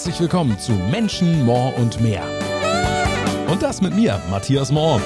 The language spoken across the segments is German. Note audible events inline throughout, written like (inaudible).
herzlich willkommen zu Menschen, More und mehr. Und das mit mir, Matthias Mohr.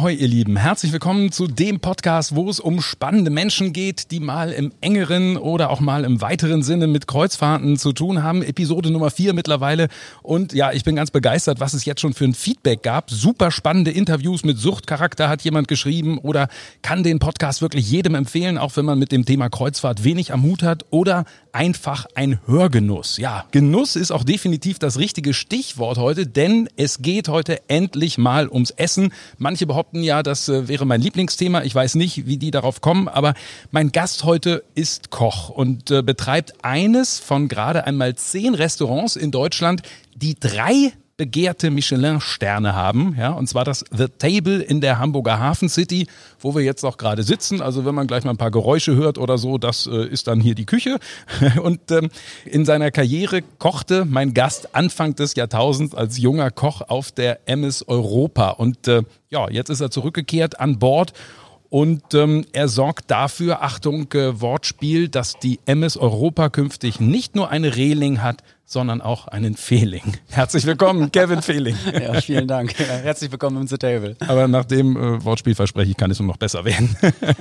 Ahoi, ihr Lieben. Herzlich willkommen zu dem Podcast, wo es um spannende Menschen geht, die mal im engeren oder auch mal im weiteren Sinne mit Kreuzfahrten zu tun haben. Episode Nummer vier mittlerweile. Und ja, ich bin ganz begeistert, was es jetzt schon für ein Feedback gab. Super spannende Interviews mit Suchtcharakter hat jemand geschrieben oder kann den Podcast wirklich jedem empfehlen, auch wenn man mit dem Thema Kreuzfahrt wenig am Hut hat oder einfach ein Hörgenuss. Ja, Genuss ist auch definitiv das richtige Stichwort heute, denn es geht heute endlich mal ums Essen. Manche Manche behaupten ja, das äh, wäre mein Lieblingsthema. Ich weiß nicht, wie die darauf kommen, aber mein Gast heute ist Koch und äh, betreibt eines von gerade einmal zehn Restaurants in Deutschland, die drei begehrte Michelin-Sterne haben. Ja, und zwar das The Table in der Hamburger Hafen City, wo wir jetzt auch gerade sitzen. Also wenn man gleich mal ein paar Geräusche hört oder so, das äh, ist dann hier die Küche. (laughs) Und ähm, in seiner Karriere kochte mein Gast Anfang des Jahrtausends als junger Koch auf der MS Europa. Und äh, ja, jetzt ist er zurückgekehrt an Bord und ähm, er sorgt dafür, Achtung, äh, Wortspiel, dass die MS Europa künftig nicht nur eine Reling hat, sondern auch einen Fehling. (laughs) Herzlich willkommen, Kevin Fehling. (laughs) Ja, vielen Dank. Herzlich willkommen im The Table. Aber nach dem äh, Wortspiel verspreche ich, kann es nur noch besser werden.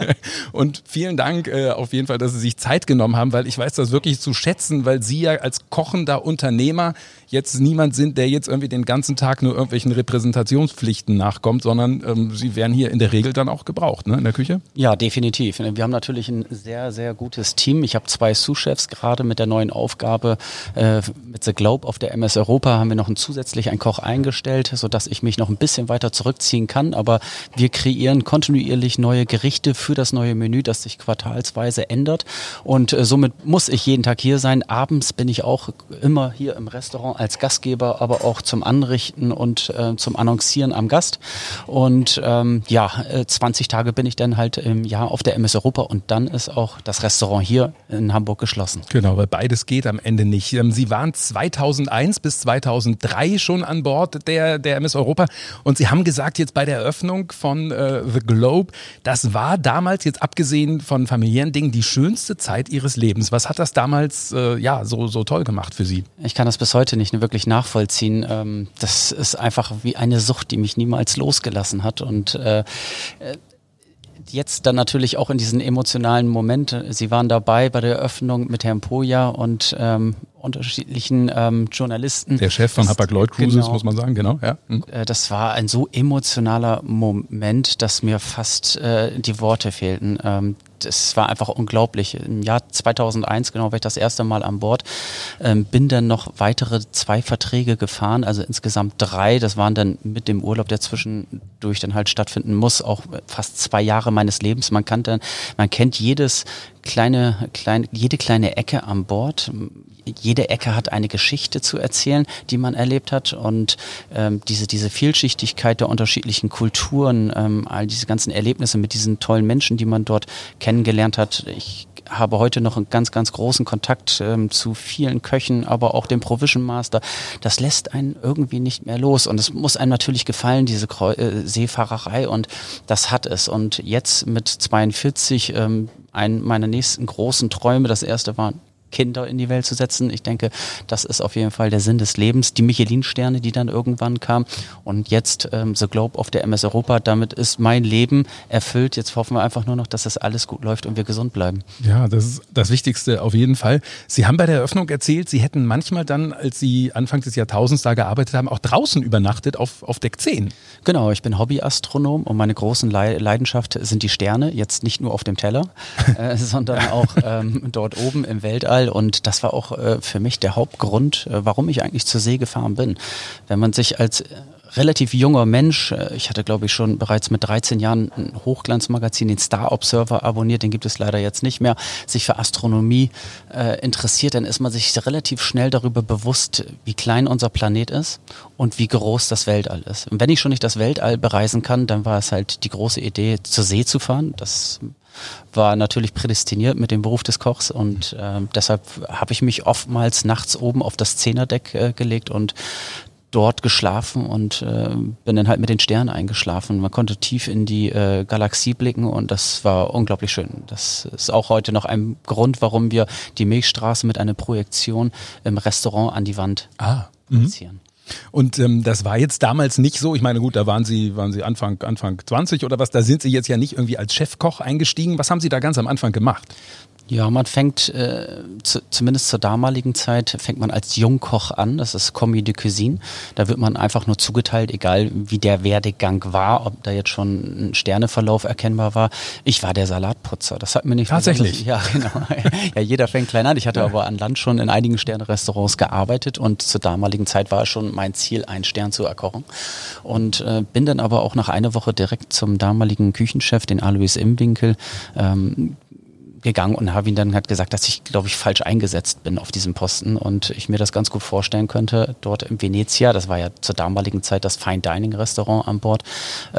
(laughs) und vielen Dank äh, auf jeden Fall, dass Sie sich Zeit genommen haben, weil ich weiß das wirklich zu schätzen, weil Sie ja als kochender Unternehmer jetzt niemand sind, der jetzt irgendwie den ganzen Tag nur irgendwelchen Repräsentationspflichten nachkommt, sondern ähm, Sie werden hier in der Regel dann auch gebraucht, ne, in der Küche? Ja, definitiv. Wir haben natürlich ein sehr, sehr gutes Team. Ich habe zwei Sous-Chefs gerade mit der neuen Aufgabe, äh, mit The Globe auf der MS Europa haben wir noch einen, zusätzlich einen Koch eingestellt, sodass ich mich noch ein bisschen weiter zurückziehen kann. Aber wir kreieren kontinuierlich neue Gerichte für das neue Menü, das sich quartalsweise ändert. Und äh, somit muss ich jeden Tag hier sein. Abends bin ich auch immer hier im Restaurant als Gastgeber, aber auch zum Anrichten und äh, zum Annoncieren am Gast. Und ähm, ja, äh, 20 Tage bin ich dann halt im Jahr auf der MS Europa und dann ist auch das Restaurant hier in Hamburg geschlossen. Genau, weil beides geht am Ende nicht. Ähm, Sie waren waren 2001 bis 2003 schon an Bord der, der MS Europa und Sie haben gesagt jetzt bei der Eröffnung von äh, The Globe, das war damals jetzt abgesehen von familiären Dingen die schönste Zeit Ihres Lebens. Was hat das damals äh, ja so, so toll gemacht für Sie? Ich kann das bis heute nicht wirklich nachvollziehen. Ähm, das ist einfach wie eine Sucht, die mich niemals losgelassen hat und äh, jetzt dann natürlich auch in diesen emotionalen Moment. Sie waren dabei bei der Eröffnung mit Herrn Poja und ähm, unterschiedlichen ähm, Journalisten. Der Chef von Hapag-Lloyd Cruises, genau, muss man sagen, genau. Ja. Mhm. Das war ein so emotionaler Moment, dass mir fast äh, die Worte fehlten. Ähm, das war einfach unglaublich. Im Jahr 2001, genau, war ich das erste Mal an Bord, ähm, bin dann noch weitere zwei Verträge gefahren, also insgesamt drei. Das waren dann mit dem Urlaub, der zwischendurch dann halt stattfinden muss, auch fast zwei Jahre meines Lebens. Man kann dann, man kennt jedes kleine, kleine, jede kleine Ecke an Bord jede Ecke hat eine Geschichte zu erzählen, die man erlebt hat und ähm, diese, diese Vielschichtigkeit der unterschiedlichen Kulturen, ähm, all diese ganzen Erlebnisse mit diesen tollen Menschen, die man dort kennengelernt hat. Ich habe heute noch einen ganz, ganz großen Kontakt ähm, zu vielen Köchen, aber auch dem Provision Master. Das lässt einen irgendwie nicht mehr los. Und es muss einem natürlich gefallen, diese Kreu äh, Seefahrerei. Und das hat es. Und jetzt mit 42, ähm, ein meiner nächsten großen Träume, das erste war Kinder in die Welt zu setzen. Ich denke, das ist auf jeden Fall der Sinn des Lebens. Die Michelin-Sterne, die dann irgendwann kamen und jetzt ähm, The Globe auf der MS Europa, damit ist mein Leben erfüllt. Jetzt hoffen wir einfach nur noch, dass das alles gut läuft und wir gesund bleiben. Ja, das ist das Wichtigste auf jeden Fall. Sie haben bei der Eröffnung erzählt, Sie hätten manchmal dann, als Sie Anfang des Jahrtausends da gearbeitet haben, auch draußen übernachtet auf, auf Deck 10. Genau, ich bin Hobbyastronom und meine großen Leidenschaft sind die Sterne, jetzt nicht nur auf dem Teller, (laughs) äh, sondern auch ähm, dort oben im Weltall Fußball und das war auch äh, für mich der Hauptgrund, äh, warum ich eigentlich zur See gefahren bin. Wenn man sich als äh, relativ junger Mensch, äh, ich hatte glaube ich schon bereits mit 13 Jahren ein Hochglanzmagazin, den Star Observer abonniert, den gibt es leider jetzt nicht mehr, sich für Astronomie äh, interessiert, dann ist man sich relativ schnell darüber bewusst, wie klein unser Planet ist und wie groß das Weltall ist. Und wenn ich schon nicht das Weltall bereisen kann, dann war es halt die große Idee, zur See zu fahren. Das war natürlich prädestiniert mit dem Beruf des Kochs und äh, deshalb habe ich mich oftmals nachts oben auf das Zehnerdeck äh, gelegt und dort geschlafen und äh, bin dann halt mit den Sternen eingeschlafen. Man konnte tief in die äh, Galaxie blicken und das war unglaublich schön. Das ist auch heute noch ein Grund, warum wir die Milchstraße mit einer Projektion im Restaurant an die Wand ah, projizieren. Und ähm, das war jetzt damals nicht so. Ich meine, gut, da waren Sie, waren Sie Anfang, Anfang 20 oder was. Da sind Sie jetzt ja nicht irgendwie als Chefkoch eingestiegen. Was haben Sie da ganz am Anfang gemacht? Ja, man fängt, äh, zu, zumindest zur damaligen Zeit, fängt man als Jungkoch an. Das ist Commis de Cuisine. Da wird man einfach nur zugeteilt, egal wie der Werdegang war, ob da jetzt schon ein Sterneverlauf erkennbar war. Ich war der Salatputzer. Das hat mir nicht Tatsächlich? Ja, genau. (laughs) ja, jeder fängt klein an. Ich hatte ja. aber an Land schon in einigen Sternerestaurants gearbeitet und zur damaligen Zeit war es schon mein Ziel, einen Stern zu erkochen. Und äh, bin dann aber auch nach einer Woche direkt zum damaligen Küchenchef, den Alois Imwinkel, ähm, gegangen und habe ihm dann halt gesagt, dass ich, glaube ich, falsch eingesetzt bin auf diesem Posten und ich mir das ganz gut vorstellen könnte, dort im Venezia, das war ja zur damaligen Zeit das Fine Dining Restaurant an Bord,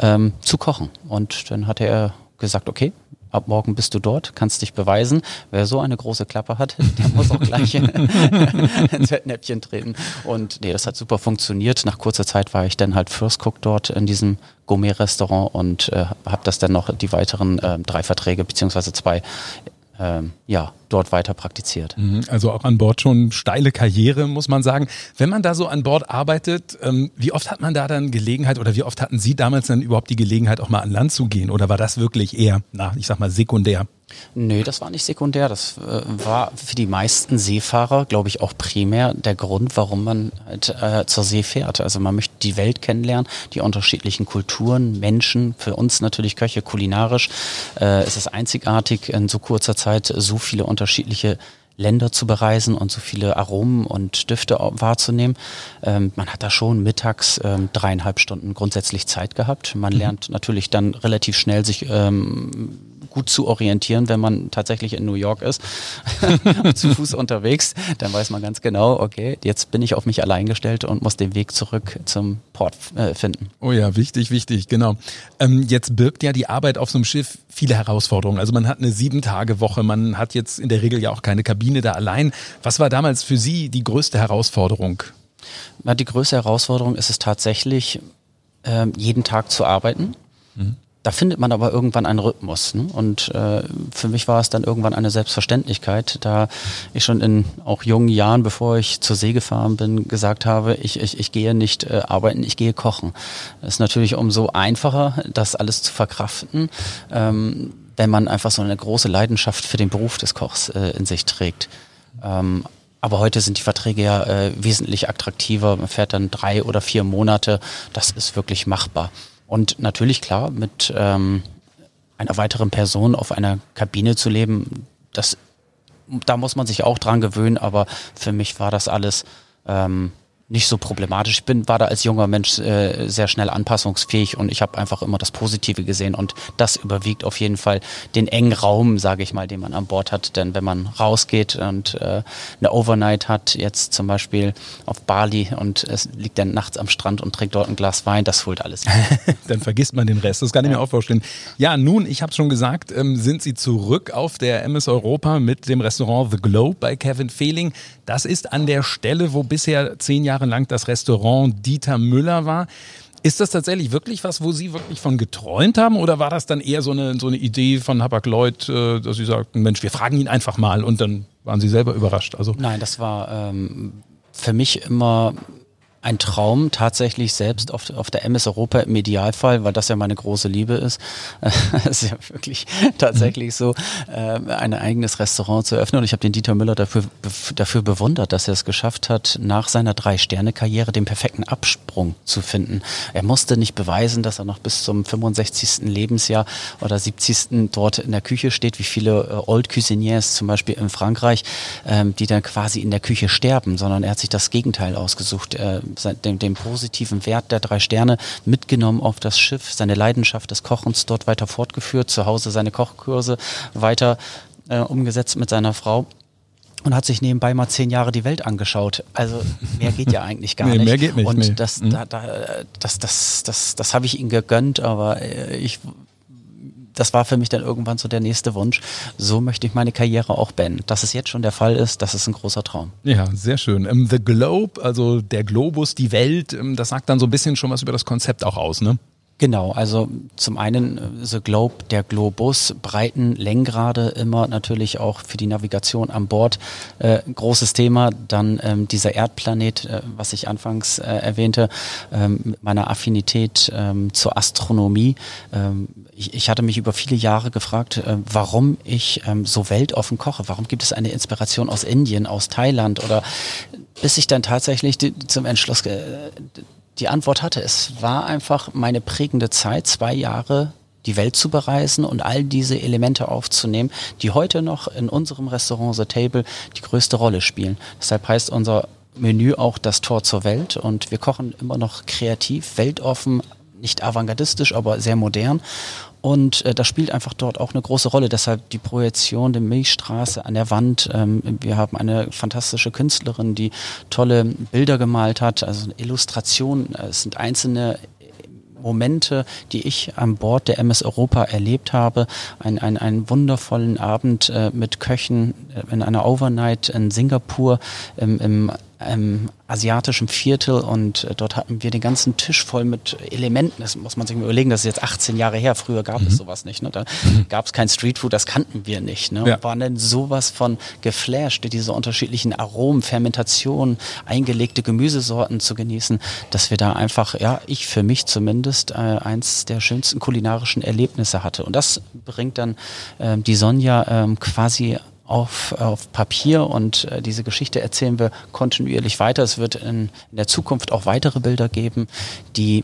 ähm, zu kochen. Und dann hat er gesagt, okay, ab morgen bist du dort, kannst dich beweisen. Wer so eine große Klappe hat, der muss auch gleich (laughs) ins Fettnäpfchen treten. Und nee, das hat super funktioniert. Nach kurzer Zeit war ich dann halt First Cook dort in diesem Gourmet-Restaurant und äh, habe das dann noch die weiteren äh, drei Verträge beziehungsweise zwei ähm, ja, dort weiter praktiziert. Mhm, also auch an Bord schon steile Karriere, muss man sagen. Wenn man da so an Bord arbeitet, ähm, wie oft hat man da dann Gelegenheit oder wie oft hatten Sie damals dann überhaupt die Gelegenheit, auch mal an Land zu gehen? Oder war das wirklich eher, na, ich sag mal, sekundär? Nö, das war nicht sekundär. Das äh, war für die meisten Seefahrer, glaube ich, auch primär der Grund, warum man halt, äh, zur See fährt. Also man möchte die Welt kennenlernen, die unterschiedlichen Kulturen, Menschen. Für uns natürlich Köche kulinarisch. Äh, es ist einzigartig, in so kurzer Zeit so viele unterschiedliche Länder zu bereisen und so viele Aromen und Düfte wahrzunehmen. Ähm, man hat da schon mittags ähm, dreieinhalb Stunden grundsätzlich Zeit gehabt. Man mhm. lernt natürlich dann relativ schnell sich ähm, gut zu orientieren, wenn man tatsächlich in New York ist (laughs) zu Fuß unterwegs. Dann weiß man ganz genau, okay, jetzt bin ich auf mich allein gestellt und muss den Weg zurück zum Port äh, finden. Oh ja, wichtig, wichtig, genau. Ähm, jetzt birgt ja die Arbeit auf so einem Schiff viele Herausforderungen. Also man hat eine Sieben-Tage-Woche, man hat jetzt in der Regel ja auch keine Kabine da allein. Was war damals für Sie die größte Herausforderung? Die größte Herausforderung ist es tatsächlich, ähm, jeden Tag zu arbeiten. Mhm da findet man aber irgendwann einen Rhythmus. Ne? Und äh, für mich war es dann irgendwann eine Selbstverständlichkeit, da ich schon in auch jungen Jahren, bevor ich zur See gefahren bin, gesagt habe, ich, ich, ich gehe nicht äh, arbeiten, ich gehe kochen. Es ist natürlich umso einfacher, das alles zu verkraften, ähm, wenn man einfach so eine große Leidenschaft für den Beruf des Kochs äh, in sich trägt. Ähm, aber heute sind die Verträge ja äh, wesentlich attraktiver. Man fährt dann drei oder vier Monate. Das ist wirklich machbar. Und natürlich, klar, mit ähm, einer weiteren Person auf einer Kabine zu leben, das, da muss man sich auch dran gewöhnen, aber für mich war das alles ähm, nicht so problematisch. Ich bin, war da als junger Mensch äh, sehr schnell anpassungsfähig und ich habe einfach immer das Positive gesehen und das überwiegt auf jeden Fall den engen Raum, sage ich mal, den man an Bord hat. Denn wenn man rausgeht und äh, eine Overnight hat, jetzt zum Beispiel auf Bali und es liegt dann nachts am Strand und trinkt dort ein Glas Wein, das holt alles. (laughs) dann vergisst man den Rest. Das kann ich mir auch vorstellen. Ja, nun, ich habe schon gesagt, ähm, sind Sie zurück auf der MS Europa mit dem Restaurant The Globe bei Kevin Fehling. Das ist an der Stelle, wo bisher zehn Jahre lang das Restaurant Dieter Müller war. Ist das tatsächlich wirklich was, wo Sie wirklich von geträumt haben oder war das dann eher so eine, so eine Idee von Hapag Lloyd, äh, dass Sie sagten, Mensch, wir fragen ihn einfach mal und dann waren Sie selber überrascht? Also Nein, das war ähm, für mich immer ein Traum, tatsächlich selbst auf, auf der MS Europa im Idealfall, weil das ja meine große Liebe ist, (laughs) ist ja wirklich tatsächlich so, äh, ein eigenes Restaurant zu öffnen. Und ich habe den Dieter Müller dafür, dafür bewundert, dass er es geschafft hat, nach seiner Drei-Sterne-Karriere den perfekten Absprung zu finden. Er musste nicht beweisen, dass er noch bis zum 65. Lebensjahr oder 70. dort in der Küche steht, wie viele äh, Old Cuisiniers zum Beispiel in Frankreich, ähm, die dann quasi in der Küche sterben, sondern er hat sich das Gegenteil ausgesucht. Äh, den, den positiven Wert der drei Sterne mitgenommen auf das Schiff, seine Leidenschaft des Kochens dort weiter fortgeführt, zu Hause seine Kochkurse weiter äh, umgesetzt mit seiner Frau und hat sich nebenbei mal zehn Jahre die Welt angeschaut. Also mehr geht ja (laughs) eigentlich gar nee, nicht. Mehr geht nicht. Und nee. das, mhm. da, da, das, das, das, das habe ich ihm gegönnt, aber äh, ich das war für mich dann irgendwann so der nächste Wunsch. So möchte ich meine Karriere auch beenden. Dass es jetzt schon der Fall ist, das ist ein großer Traum. Ja, sehr schön. Ähm, The Globe, also der Globus, die Welt, ähm, das sagt dann so ein bisschen schon was über das Konzept auch aus, ne? Genau, also zum einen äh, The Globe, der Globus, breiten Längengrade immer natürlich auch für die Navigation an Bord äh, großes Thema. Dann ähm, dieser Erdplanet, äh, was ich anfangs äh, erwähnte, ähm, mit meiner Affinität ähm, zur Astronomie. Ähm, ich, ich, hatte mich über viele Jahre gefragt, äh, warum ich ähm, so weltoffen koche. Warum gibt es eine Inspiration aus Indien, aus Thailand oder bis ich dann tatsächlich die, zum Entschluss äh, die Antwort hatte. Es war einfach meine prägende Zeit, zwei Jahre die Welt zu bereisen und all diese Elemente aufzunehmen, die heute noch in unserem Restaurant The Table die größte Rolle spielen. Deshalb heißt unser Menü auch das Tor zur Welt und wir kochen immer noch kreativ, weltoffen, nicht avantgardistisch, aber sehr modern. Und äh, das spielt einfach dort auch eine große Rolle. Deshalb die Projektion der Milchstraße an der Wand. Ähm, wir haben eine fantastische Künstlerin, die tolle Bilder gemalt hat. Also Illustrationen. Es sind einzelne Momente, die ich an Bord der MS Europa erlebt habe. Ein, ein, einen wundervollen Abend äh, mit Köchen äh, in einer Overnight in Singapur im, im ähm, asiatischen Viertel und äh, dort hatten wir den ganzen Tisch voll mit Elementen. Das muss man sich mal überlegen, das ist jetzt 18 Jahre her. Früher gab mhm. es sowas nicht. Ne? Da mhm. gab es kein Streetfood, das kannten wir nicht. Ne? Ja. Waren denn sowas von geflasht, diese unterschiedlichen Aromen, Fermentationen, eingelegte Gemüsesorten zu genießen, dass wir da einfach, ja, ich für mich zumindest, äh, eins der schönsten kulinarischen Erlebnisse hatte. Und das bringt dann äh, die Sonja äh, quasi auf, auf Papier und äh, diese Geschichte erzählen wir kontinuierlich weiter. Es wird in, in der Zukunft auch weitere Bilder geben, die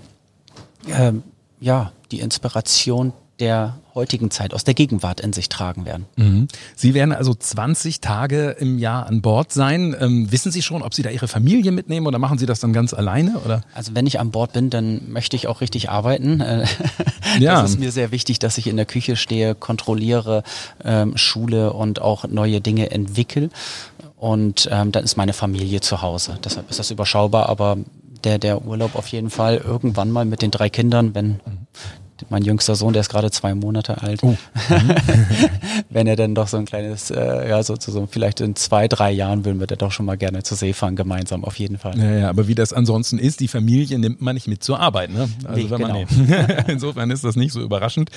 äh, ja die Inspiration der heutigen Zeit, aus der Gegenwart in sich tragen werden. Mhm. Sie werden also 20 Tage im Jahr an Bord sein. Ähm, wissen Sie schon, ob Sie da Ihre Familie mitnehmen oder machen Sie das dann ganz alleine? Oder? Also wenn ich an Bord bin, dann möchte ich auch richtig arbeiten. Äh, (laughs) ja. Das ist mir sehr wichtig, dass ich in der Küche stehe, kontrolliere, ähm, schule und auch neue Dinge entwickle. Und ähm, dann ist meine Familie zu Hause. Deshalb ist das überschaubar, aber der, der Urlaub auf jeden Fall irgendwann mal mit den drei Kindern, wenn mhm mein jüngster Sohn, der ist gerade zwei Monate alt. Oh. (laughs) Wenn er dann doch so ein kleines, äh, ja, sozusagen, vielleicht in zwei, drei Jahren würden wir da doch schon mal gerne zur See fahren, gemeinsam, auf jeden Fall. Ja, ja, aber wie das ansonsten ist, die Familie nimmt man nicht mit zur Arbeit, ne? Also nee, wenn genau. man, (laughs) insofern ist das nicht so überraschend.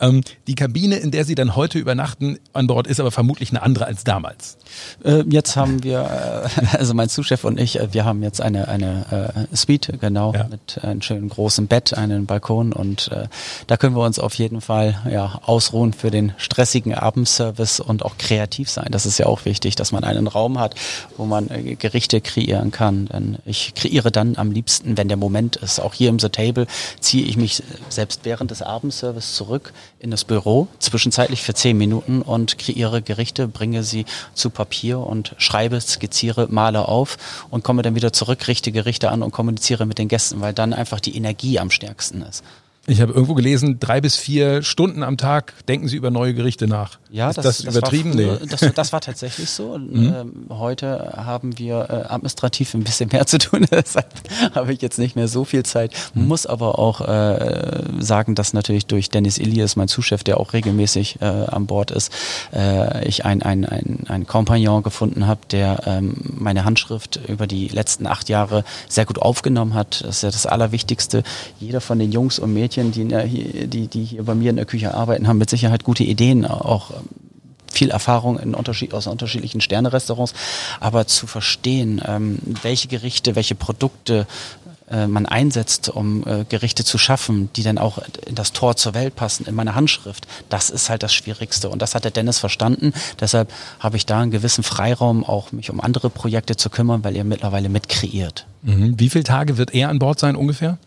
Ähm, die Kabine, in der Sie dann heute übernachten an Bord, ist aber vermutlich eine andere als damals. Äh, jetzt haben wir, äh, (laughs) also mein Zuschef und ich, äh, wir haben jetzt eine, eine äh, Suite, genau, ja. mit einem schönen großen Bett, einen Balkon und äh, da können wir uns auf jeden Fall ja, ausruhen für den stressigen Abendservice und auch kreativ sein. Das ist ja auch wichtig, dass man einen Raum hat, wo man äh, Gerichte kreieren kann. Denn ich kreiere dann am liebsten, wenn der Moment ist. Auch hier im The Table ziehe ich mich selbst während des Abendservice zurück in das Büro, zwischenzeitlich für zehn Minuten und kreiere Gerichte, bringe sie zu Papier und schreibe, skizziere, male auf und komme dann wieder zurück, richte Gerichte an und kommuniziere mit den Gästen, weil dann einfach die Energie am stärksten ist. Ich habe irgendwo gelesen, drei bis vier Stunden am Tag denken Sie über neue Gerichte nach. Ja, ist das, das, das übertrieben? War, nee. das, das, war tatsächlich so. Mhm. Ähm, heute haben wir äh, administrativ ein bisschen mehr zu tun, (laughs) deshalb habe ich jetzt nicht mehr so viel Zeit. Mhm. Muss aber auch äh, sagen, dass natürlich durch Dennis Ilias, mein Zuschef, der auch regelmäßig äh, an Bord ist, äh, ich einen ein, ein Kompagnon gefunden habe, der ähm, meine Handschrift über die letzten acht Jahre sehr gut aufgenommen hat. Das ist ja das Allerwichtigste. Jeder von den Jungs und Mädchen Mädchen, die, der, die, die hier bei mir in der Küche arbeiten, haben mit Sicherheit gute Ideen, auch ähm, viel Erfahrung in Unterschied, aus unterschiedlichen Sterne-Restaurants, aber zu verstehen, ähm, welche Gerichte, welche Produkte äh, man einsetzt, um äh, Gerichte zu schaffen, die dann auch in das Tor zur Welt passen, in meine Handschrift, das ist halt das Schwierigste. Und das hat der Dennis verstanden. Deshalb habe ich da einen gewissen Freiraum, auch mich um andere Projekte zu kümmern, weil er mittlerweile mitkreiert. Mhm. Wie viele Tage wird er an Bord sein ungefähr?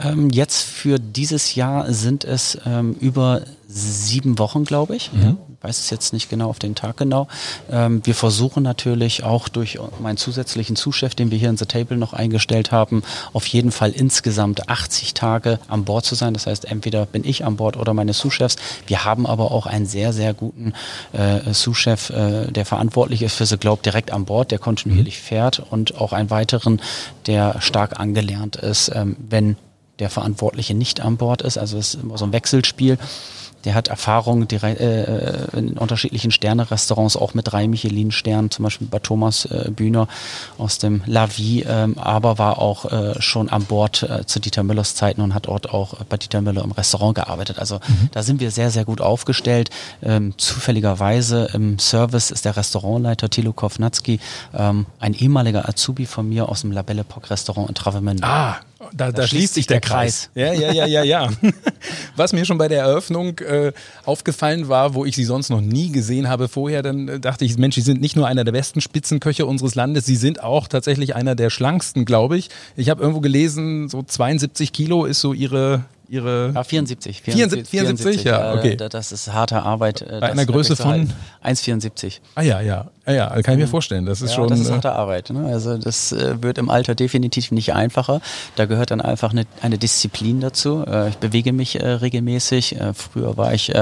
Ähm, jetzt für dieses Jahr sind es ähm, über sieben Wochen, glaube ich. Mhm. Weiß es jetzt nicht genau auf den Tag genau. Ähm, wir versuchen natürlich auch durch meinen zusätzlichen Zuschef, den wir hier in The Table noch eingestellt haben, auf jeden Fall insgesamt 80 Tage an Bord zu sein. Das heißt, entweder bin ich an Bord oder meine Sous-Chefs. Wir haben aber auch einen sehr, sehr guten äh, Sous-Chef, äh, der verantwortlich ist für The Globe direkt an Bord, der kontinuierlich mhm. fährt und auch einen weiteren, der stark angelernt ist, ähm, wenn der Verantwortliche nicht an Bord ist. Also es ist immer so ein Wechselspiel. Der hat Erfahrung äh, in unterschiedlichen Sterne-Restaurants, auch mit drei Michelin-Sternen, zum Beispiel bei Thomas äh, Bühner aus dem La Vie, ähm, aber war auch äh, schon an Bord äh, zu Dieter Müllers Zeiten und hat dort auch bei Dieter Müller im Restaurant gearbeitet. Also mhm. da sind wir sehr, sehr gut aufgestellt. Ähm, zufälligerweise im Service ist der Restaurantleiter Thilo Kovnatski ähm, ein ehemaliger Azubi von mir aus dem Labelle Pock Restaurant in Travemünde. Ah, da, da, da schließt sich der, der Kreis. Kreis. Ja, ja, ja, ja, ja. (laughs) Was mir schon bei der Eröffnung äh, aufgefallen war, wo ich sie sonst noch nie gesehen habe vorher, dann äh, dachte ich, Mensch, sie sind nicht nur einer der besten Spitzenköche unseres Landes, sie sind auch tatsächlich einer der schlanksten, glaube ich. Ich habe irgendwo gelesen, so 72 Kilo ist so ihre ihre. Ja, 74. 74, 74, ja, okay. Das ist harte Arbeit. Bei einer Größe von? 1,74. Ah ja, ja. Ah, ja, kann ich mir mhm. vorstellen. Das ist ja, schon. Das ist äh, harte Arbeit. Ne? Also das äh, wird im Alter definitiv nicht einfacher. Da gehört dann einfach eine, eine Disziplin dazu. Äh, ich bewege mich regelmäßig. früher war ich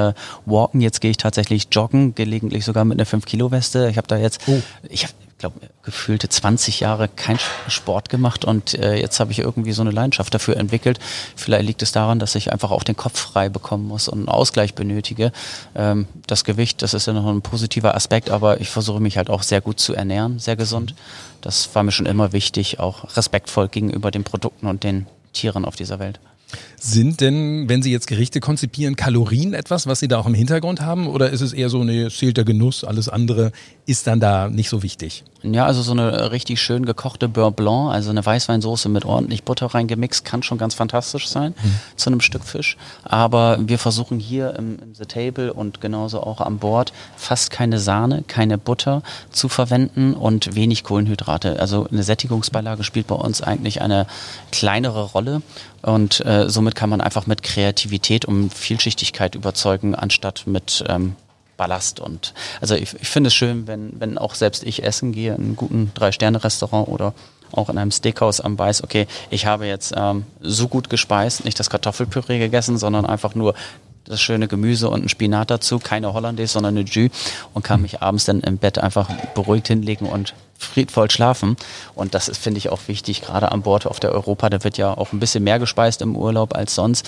walken, jetzt gehe ich tatsächlich joggen, gelegentlich sogar mit einer 5-Kilo-Weste. Ich habe da jetzt, oh. ich habe glaube, gefühlte 20 Jahre kein Sport gemacht und äh, jetzt habe ich irgendwie so eine Leidenschaft dafür entwickelt. Vielleicht liegt es daran, dass ich einfach auch den Kopf frei bekommen muss und einen Ausgleich benötige. Ähm, das Gewicht, das ist ja noch ein positiver Aspekt, aber ich versuche mich halt auch sehr gut zu ernähren, sehr gesund. Das war mir schon immer wichtig, auch respektvoll gegenüber den Produkten und den Tieren auf dieser Welt. Sind denn, wenn Sie jetzt Gerichte konzipieren, Kalorien etwas, was Sie da auch im Hintergrund haben? Oder ist es eher so, nee, zählt der Genuss, alles andere ist dann da nicht so wichtig? Ja, also so eine richtig schön gekochte Beurre Blanc, also eine Weißweinsoße mit ordentlich Butter reingemixt, kann schon ganz fantastisch sein mhm. zu einem Stück Fisch. Aber wir versuchen hier im, im The Table und genauso auch an Bord fast keine Sahne, keine Butter zu verwenden und wenig Kohlenhydrate. Also eine Sättigungsbeilage spielt bei uns eigentlich eine kleinere Rolle und äh, somit kann man einfach mit Kreativität um Vielschichtigkeit überzeugen, anstatt mit ähm, Ballast. Und also ich, ich finde es schön, wenn, wenn auch selbst ich essen gehe in einem guten Drei-Sterne-Restaurant oder auch in einem Steakhouse am weiß, okay, ich habe jetzt ähm, so gut gespeist, nicht das Kartoffelpüree gegessen, sondern einfach nur das schöne Gemüse und ein Spinat dazu, keine Hollandaise, sondern eine Jus und kann mich abends dann im Bett einfach beruhigt hinlegen und friedvoll schlafen. Und das ist, finde ich, auch wichtig, gerade an Bord auf der Europa, da wird ja auch ein bisschen mehr gespeist im Urlaub als sonst,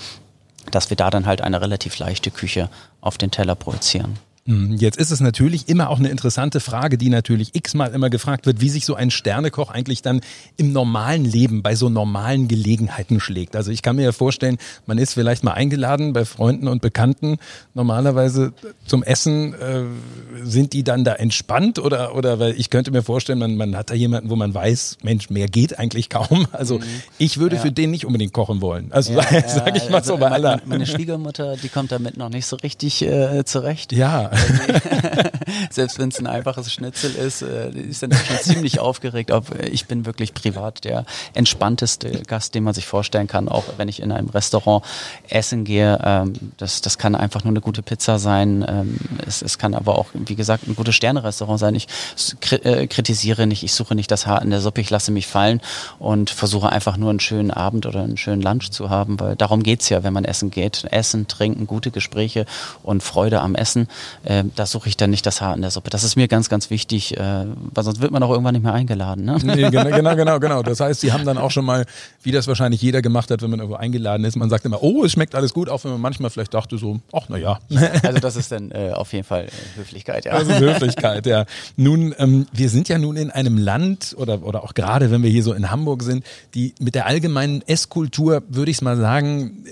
dass wir da dann halt eine relativ leichte Küche auf den Teller projizieren. Hm, jetzt ist es natürlich immer auch eine interessante Frage, die natürlich x-mal immer gefragt wird, wie sich so ein Sternekoch eigentlich dann im normalen Leben bei so normalen Gelegenheiten schlägt. Also ich kann mir ja vorstellen, man ist vielleicht mal eingeladen bei Freunden und Bekannten. Normalerweise zum Essen äh, sind die dann da entspannt oder, oder weil ich könnte mir vorstellen, man, man hat da jemanden, wo man weiß, Mensch, mehr geht eigentlich kaum. (laughs) Also mhm. ich würde ja. für den nicht unbedingt kochen wollen. Also ja, (laughs) sage ich mal also so bei aller. Meine Schwiegermutter, die kommt damit noch nicht so richtig äh, zurecht. Ja. (laughs) Selbst wenn es ein einfaches Schnitzel ist, äh, ist dann schon ziemlich aufgeregt. Ob, äh, ich bin wirklich privat der entspannteste Gast, den man sich vorstellen kann, auch wenn ich in einem Restaurant essen gehe. Ähm, das, das kann einfach nur eine gute Pizza sein. Ähm, es, es kann aber auch, wie gesagt, ein gutes Sterne-Restaurant sein. Ich äh, kritisiere nicht, ich suche nicht das Haar in der Suppe, ich lasse mich fallen und versuche einfach nur einen schönen Abend oder einen schönen Lunch zu haben, weil darum geht's ja, wenn man essen geht. Essen, trinken, gute Gespräche und Freude am Essen. Ähm, da suche ich dann nicht das Haar in der Suppe. Das ist mir ganz, ganz wichtig, äh, weil sonst wird man auch irgendwann nicht mehr eingeladen. Ne? Nee, genau, (laughs) genau, genau, genau. Das heißt, Sie haben dann auch schon mal, wie das wahrscheinlich jeder gemacht hat, wenn man irgendwo eingeladen ist, man sagt immer, oh, es schmeckt alles gut, auch wenn man manchmal vielleicht dachte so, ach, na ja. Also (laughs) das ist dann äh, auf jeden Fall äh, Höflichkeit, ja. Das ist Höflichkeit, ja. Nun, ähm, wir sind ja nun in einem Land oder, oder auch gerade, wenn wir hier so in Hamburg sind, die mit der allgemeinen Esskultur, würde ich es mal sagen,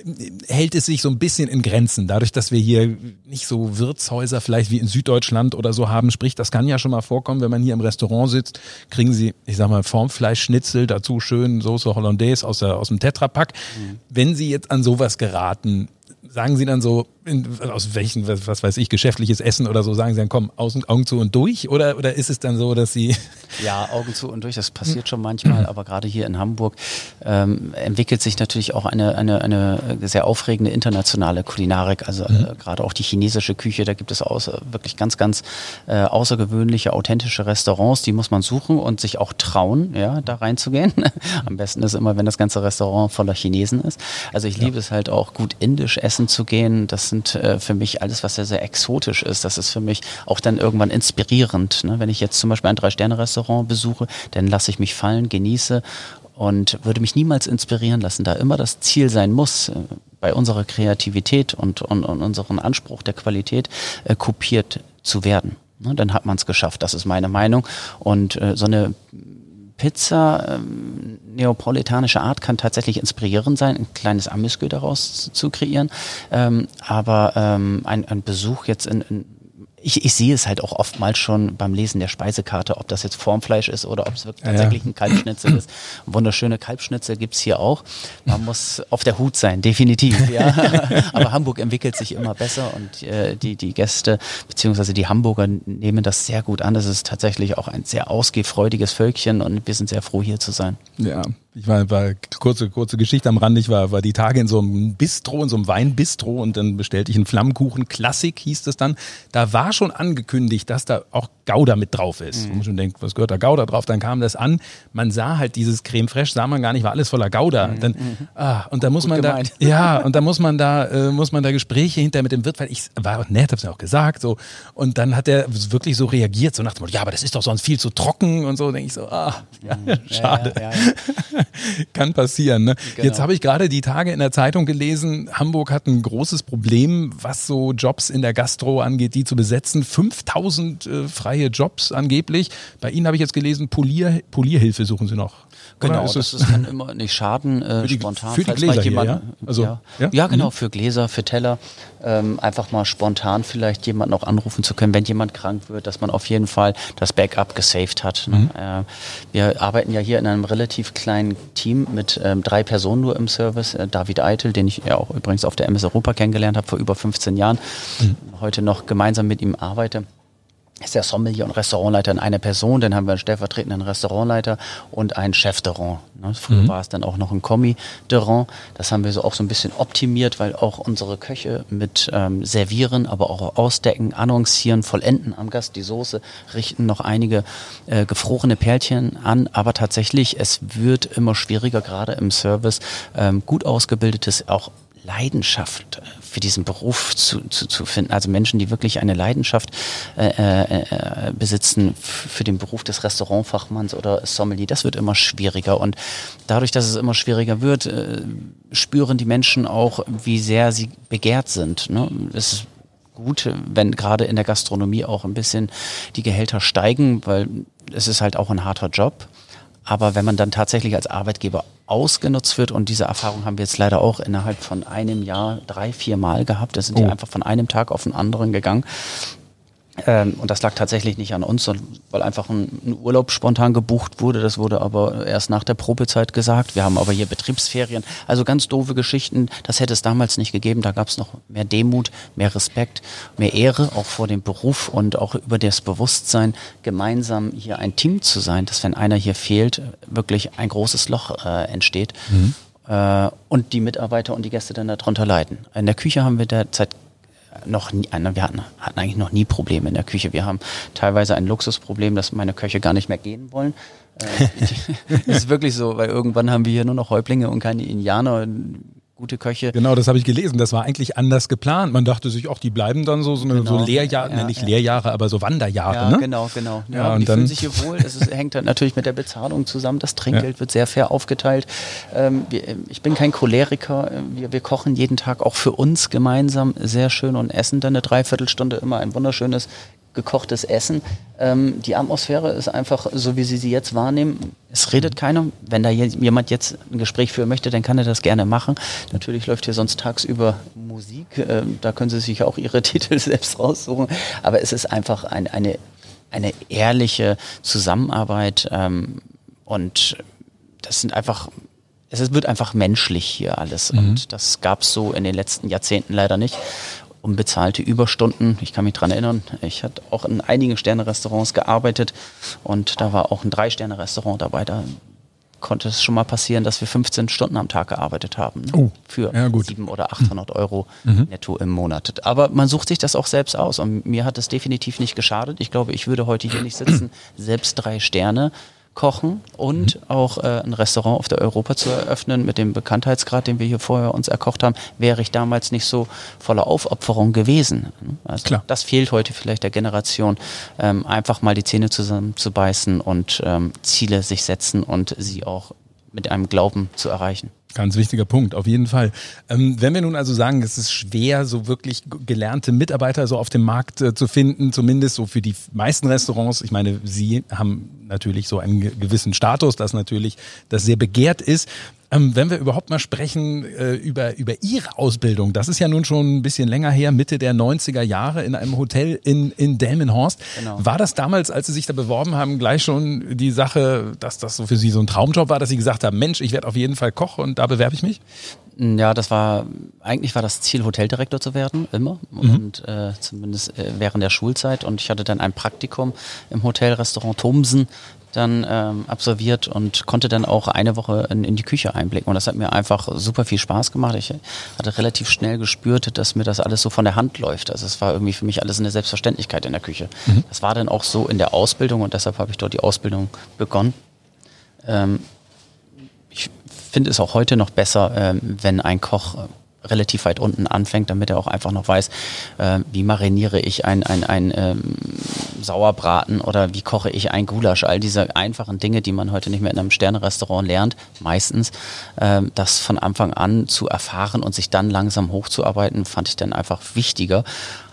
hält es sich so ein bisschen in Grenzen. Dadurch, dass wir hier nicht so Wirtshäuser vielleicht wie in Süddeutschland oder so haben. Sprich, das kann ja schon mal vorkommen, wenn man hier im Restaurant sitzt, kriegen Sie, ich sag mal, Formfleischschnitzel, dazu schön Soße Hollandaise aus, der, aus dem Tetrapack. Mhm. Wenn Sie jetzt an sowas geraten, sagen Sie dann so, in, aus welchen, was, was, weiß ich, geschäftliches Essen oder so, sagen Sie dann, komm, Augen, Augen zu und durch? Oder, oder ist es dann so, dass Sie. (laughs) Ja, Augen zu und durch, das passiert schon manchmal, aber gerade hier in Hamburg ähm, entwickelt sich natürlich auch eine, eine, eine sehr aufregende internationale Kulinarik. Also äh, mhm. äh, gerade auch die chinesische Küche, da gibt es außer, wirklich ganz, ganz äh, außergewöhnliche, authentische Restaurants, die muss man suchen und sich auch trauen, ja, da reinzugehen. (laughs) Am besten ist immer, wenn das ganze Restaurant voller Chinesen ist. Also ich ja. liebe es halt auch gut indisch essen zu gehen. Das sind äh, für mich alles, was sehr, sehr exotisch ist. Das ist für mich auch dann irgendwann inspirierend. Ne? Wenn ich jetzt zum Beispiel ein Drei-Sterne-Restaurant besuche, dann lasse ich mich fallen, genieße und würde mich niemals inspirieren lassen, da immer das Ziel sein muss, äh, bei unserer Kreativität und, und, und unserem Anspruch der Qualität äh, kopiert zu werden. Ne, dann hat man es geschafft, das ist meine Meinung. Und äh, so eine Pizza ähm, neapolitanische Art kann tatsächlich inspirierend sein, ein kleines Amüsgö daraus zu kreieren. Ähm, aber ähm, ein, ein Besuch jetzt in, in ich, ich sehe es halt auch oftmals schon beim Lesen der Speisekarte, ob das jetzt Formfleisch ist oder ob es wirklich tatsächlich ein Kalbschnitzel ist. Wunderschöne Kalbschnitzel gibt's hier auch. Man muss auf der Hut sein, definitiv. (laughs) Ja. Aber Hamburg entwickelt sich immer besser und äh, die, die Gäste beziehungsweise die Hamburger nehmen das sehr gut an. Das ist tatsächlich auch ein sehr ausgehfreudiges Völkchen und wir sind sehr froh, hier zu sein. Ja, ich war, war kurze, kurze Geschichte am Rand. Ich war, war die Tage in so einem Bistro, in so einem Weinbistro und dann bestellte ich einen Flammkuchen. Klassik hieß das dann. Da war schon angekündigt, dass da auch Gouda mit drauf ist. Mhm. Wo man schon denkt, was gehört da Gouda drauf? Dann kam das an. Man sah halt dieses Creme Fraiche, sah man gar nicht, war alles voller Gouda. Mhm. Dann, mhm. ah, und da muss man da, ja, und da muss man da, äh, muss man da Gespräche hinter mit dem Wirt, weil ich war nett, hab's ja auch gesagt, so. Und dann hat er wirklich so reagiert, so nach dem Motto, ja, aber das ist doch sonst viel zu trocken und so. Denke ich so, ah, mhm. (laughs) schade. Ja, ja, ja, (laughs) Kann passieren. Ne? Genau. Jetzt habe ich gerade die Tage in der Zeitung gelesen, Hamburg hat ein großes Problem, was so Jobs in der Gastro angeht, die zu besetzen. 5000 äh, freie Jobs angeblich. Bei Ihnen habe ich jetzt gelesen, Polier, Polierhilfe suchen Sie noch. Genau, ist das, das kann immer nicht schaden, äh, die, spontan. Für die Gläser jemand, hier, ja? Also, ja. Ja? ja genau, mhm. für Gläser, für Teller. Ähm, einfach mal spontan vielleicht jemanden auch anrufen zu können, wenn jemand krank wird, dass man auf jeden Fall das Backup gesaved hat. Ne? Mhm. Äh, wir arbeiten ja hier in einem relativ kleinen Team mit ähm, drei Personen nur im Service. Äh, David Eitel, den ich ja auch übrigens auf der MS Europa kennengelernt habe vor über 15 Jahren, mhm. heute noch gemeinsam mit ihm arbeite ist der Sommelier und Restaurantleiter in einer Person. Dann haben wir einen stellvertretenden Restaurantleiter und einen Chef de Rang. Ne? Früher mhm. war es dann auch noch ein Kommi de Rang. Das haben wir so auch so ein bisschen optimiert, weil auch unsere Köche mit ähm, Servieren, aber auch Ausdecken, Annoncieren, Vollenden am Gast, die Soße, richten noch einige äh, gefrorene Perlchen an. Aber tatsächlich, es wird immer schwieriger, gerade im Service, ähm, gut ausgebildetes, auch Leidenschaft äh, für diesen Beruf zu, zu, zu finden. Also Menschen, die wirklich eine Leidenschaft äh, äh, äh, besitzen für den Beruf des Restaurantfachmanns oder Sommelier, das wird immer schwieriger. Und dadurch, dass es immer schwieriger wird, äh, spüren die Menschen auch, wie sehr sie begehrt sind. Ne? Es ist gut, wenn gerade in der Gastronomie auch ein bisschen die Gehälter steigen, weil es ist halt auch ein harter Job. Aber wenn man dann tatsächlich als Arbeitgeber ausgenutzt wird, und diese Erfahrung haben wir jetzt leider auch innerhalb von einem Jahr drei, vier Mal gehabt, da sind oh. die einfach von einem Tag auf den anderen gegangen, ähm, und das lag tatsächlich nicht an uns, weil einfach ein, ein, Urlaub spontan gebucht wurde. Das wurde aber erst nach der Probezeit gesagt. Wir haben aber hier Betriebsferien. Also ganz doofe Geschichten. Das hätte es damals nicht gegeben. Da gab es noch mehr Demut, mehr Respekt, mehr Ehre, auch vor dem Beruf und auch über das Bewusstsein, gemeinsam hier ein Team zu sein, dass wenn einer hier fehlt, wirklich ein großes Loch äh, entsteht. Mhm. Äh, und die Mitarbeiter und die Gäste dann darunter leiden. In der Küche haben wir derzeit noch nie, äh, wir hatten, hatten eigentlich noch nie Probleme in der Küche. Wir haben teilweise ein Luxusproblem, dass meine Köche gar nicht mehr gehen wollen. Das (laughs) äh, ist wirklich so, weil irgendwann haben wir hier nur noch Häuptlinge und keine Indianer gute Köche. Genau, das habe ich gelesen. Das war eigentlich anders geplant. Man dachte sich, auch die bleiben dann so, so, genau. so Lehrjahre, ja, nicht ja. Lehrjahre, aber so Wanderjahre. Ja, ne? genau, genau. Ja, ja und die dann fühlen sich hier wohl. Es ist, hängt halt natürlich mit der Bezahlung zusammen. Das Trinkgeld wird sehr fair aufgeteilt. Ähm, wir, ich bin kein Choleriker. Wir, wir kochen jeden Tag auch für uns gemeinsam sehr schön und essen dann eine Dreiviertelstunde immer ein wunderschönes gekochtes Essen. Ähm, die Atmosphäre ist einfach so, wie Sie sie jetzt wahrnehmen. Es redet keiner. Wenn da jemand jetzt ein Gespräch führen möchte, dann kann er das gerne machen. Natürlich läuft hier sonst tagsüber Musik. Ähm, da können Sie sich auch Ihre (laughs) Titel selbst raussuchen. Aber es ist einfach ein, eine, eine ehrliche Zusammenarbeit. Ähm, und das sind einfach es wird einfach menschlich hier alles. Mhm. Und das gab es so in den letzten Jahrzehnten leider nicht unbezahlte Überstunden. Ich kann mich dran erinnern, ich hatte auch in einigen Sterne-Restaurants gearbeitet und da war auch ein Drei-Sterne-Restaurant dabei. Da konnte es schon mal passieren, dass wir 15 Stunden am Tag gearbeitet haben. Ne? Oh, für ja, 700 oder 800 Euro mhm. netto im Monat. Aber man sucht sich das auch selbst aus und mir hat es definitiv nicht geschadet. Ich glaube, ich würde heute hier nicht sitzen, selbst drei Sterne kochen und mhm. auch äh, ein Restaurant auf der Europa zu eröffnen mit dem Bekanntheitsgrad, den wir hier vorher uns erkocht haben, wäre ich damals nicht so voller Aufopferung gewesen. Also Klar. das fehlt heute vielleicht der Generation, ähm, einfach mal die Zähne zusammenzubeißen und ähm, Ziele sich setzen und sie auch mit einem Glauben zu erreichen. Ganz wichtiger Punkt, auf jeden Fall. Ähm, wenn wir nun also sagen, es ist schwer, so wirklich gelernte Mitarbeiter so auf dem Markt äh, zu finden, zumindest so für die meisten Restaurants. Ich meine, Sie haben natürlich so einen gewissen Status, das natürlich das sehr begehrt ist. Ähm, wenn wir überhaupt mal sprechen äh, über, über Ihre Ausbildung, das ist ja nun schon ein bisschen länger her, Mitte der 90er Jahre in einem Hotel in, in Delmenhorst. Genau. War das damals, als Sie sich da beworben haben, gleich schon die Sache, dass das so für Sie so ein Traumjob war, dass Sie gesagt haben, Mensch, ich werde auf jeden Fall Koch und da bewerbe ich mich? Ja, das war, eigentlich war das Ziel, Hoteldirektor zu werden, immer. Mhm. Und äh, zumindest äh, während der Schulzeit. Und ich hatte dann ein Praktikum im Hotelrestaurant Thomsen dann ähm, absolviert und konnte dann auch eine Woche in, in, die Küche einblicken. Und das hat mir einfach super viel Spaß gemacht. Ich hatte relativ schnell gespürt, dass mir das alles so von der Hand läuft. Also es war irgendwie für mich alles eine Selbstverständlichkeit in der Küche. Mhm. Das war dann auch so in der Ausbildung und deshalb habe ich dort die Ausbildung begonnen. Ähm, ich finde es auch heute noch besser, ähm, wenn ein Koch relativ weit unten anfängt, damit er auch einfach noch weiß, äh, wie mariniere ich ein, ein, ein ähm, Sauerbraten oder wie koche ich ein Gulasch. All diese einfachen Dinge, die man heute nicht mehr in einem Sternerestaurant lernt, meistens, äh, das von Anfang an zu erfahren und sich dann langsam hochzuarbeiten, fand ich dann einfach wichtiger.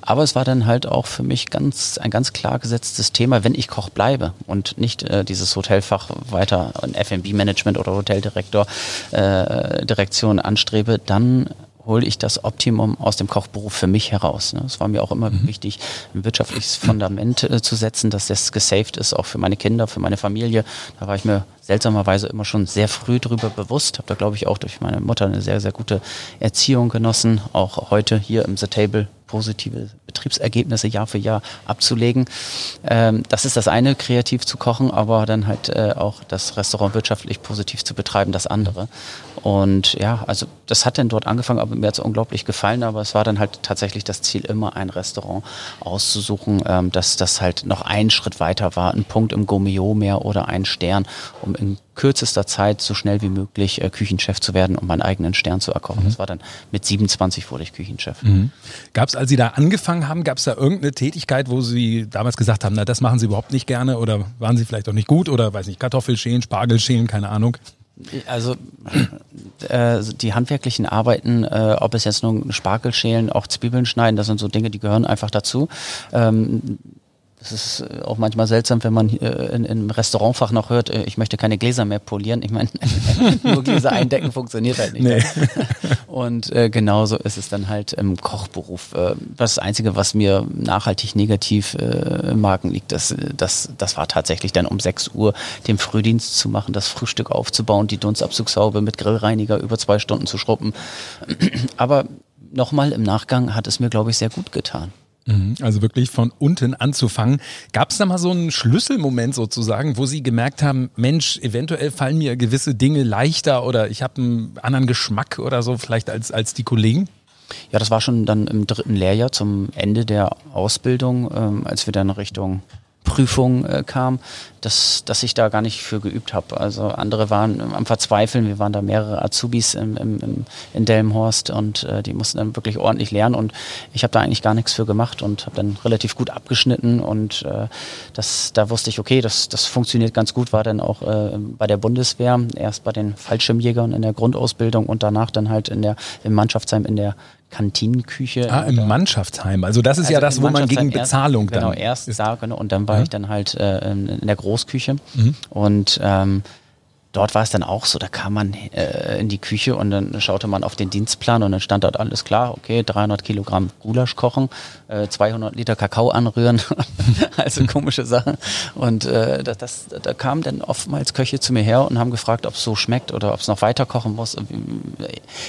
Aber es war dann halt auch für mich ganz ein ganz klar gesetztes Thema, wenn ich Koch bleibe und nicht äh, dieses Hotelfach weiter in F&B Management oder Hoteldirektor äh, Direktion anstrebe, dann hole ich das Optimum aus dem Kochberuf für mich heraus. Ne? Es war mir auch immer mhm. wichtig, ein wirtschaftliches Fundament äh, zu setzen, dass das gesaved ist, auch für meine Kinder, für meine Familie. Da war ich mir seltsamerweise immer schon sehr früh drüber bewusst. Habe da, glaube ich, auch durch meine Mutter eine sehr, sehr gute Erziehung genossen. Auch heute hier im The Table positive Betriebsergebnisse Jahr für Jahr abzulegen. Ähm, das ist das eine, kreativ zu kochen, aber dann halt äh, auch das Restaurant wirtschaftlich positiv zu betreiben, das andere. Und ja, also das hat dann dort angefangen, aber mir hat es unglaublich gefallen, aber es war dann halt tatsächlich das Ziel, immer ein Restaurant auszusuchen, ähm, dass das halt noch einen Schritt weiter war, ein Punkt im Gomeo mehr oder ein Stern, um in kürzester Zeit so schnell wie möglich äh, Küchenchef zu werden, um meinen eigenen Stern zu erkochen. Mhm. Das war dann mit 27 wurde ich Küchenchef. Mhm. Gab es, als Sie da angefangen haben, gab es da irgendeine Tätigkeit, wo Sie damals gesagt haben, na das machen Sie überhaupt nicht gerne oder waren Sie vielleicht auch nicht gut oder weiß nicht, Kartoffelschälen, Spargelschälen, keine Ahnung? Also äh, die handwerklichen Arbeiten, äh, ob es jetzt nur Spargelschälen, auch Zwiebeln schneiden, das sind so Dinge, die gehören einfach dazu. Ähm, das ist äh, auch manchmal seltsam, wenn man äh, in, im Restaurantfach noch hört, äh, ich möchte keine Gläser mehr polieren. Ich meine, (laughs) nur Gläser eindecken funktioniert halt nicht. Nee. Und äh, genauso ist es dann halt im Kochberuf. Äh, das Einzige, was mir nachhaltig negativ im Magen liegt, das, das, das war tatsächlich dann um 6 Uhr den Frühdienst zu machen, das Frühstück aufzubauen, die Dunstabzugshaube mit Grillreiniger über zwei Stunden zu schruppen. Aber nochmal im Nachgang hat es mir, glaube ich, sehr gut getan. Mhm. Also wirklich von unten anzufangen. Gab es da mal so einen Schlüsselmoment sozusagen, wo Sie gemerkt haben, Mensch, eventuell fallen mir gewisse Dinge leichter oder ich habe einen anderen Geschmack oder so vielleicht als, als die Kollegen? Ja, das war schon dann im dritten Lehrjahr zum Ende der Ausbildung, ähm, als wir dann Richtung Prüfung äh, kam, dass, dass ich da gar nicht für geübt habe. Also andere waren am Verzweifeln. Wir waren da mehrere Azubis im, im, im, in Delmenhorst und äh, die mussten dann wirklich ordentlich lernen und ich habe da eigentlich gar nichts für gemacht und habe dann relativ gut abgeschnitten und äh, das, da wusste ich, okay, das, das funktioniert ganz gut, war dann auch äh, bei der Bundeswehr, erst bei den Fallschirmjägern in der Grundausbildung und danach dann halt in der, im Mannschaftsheim in der Kantinenküche. Ah, im Mannschaftsheim. Also das ist also ja das, wo man gegen Bezahlung erst, dann. Genau, erst ist. da genau, und dann war ja. ich dann halt äh, in der Großküche. Mhm. Und ähm, dort war es dann auch so, da kam man äh, in die Küche und dann schaute man auf den Dienstplan und dann stand dort alles klar, okay, 300 Kilogramm Gulasch kochen, äh, 200 Liter Kakao anrühren, (laughs) also komische Sachen. Und äh, das, das, da kamen dann oftmals Köche zu mir her und haben gefragt, ob es so schmeckt oder ob es noch weiter kochen muss, äh,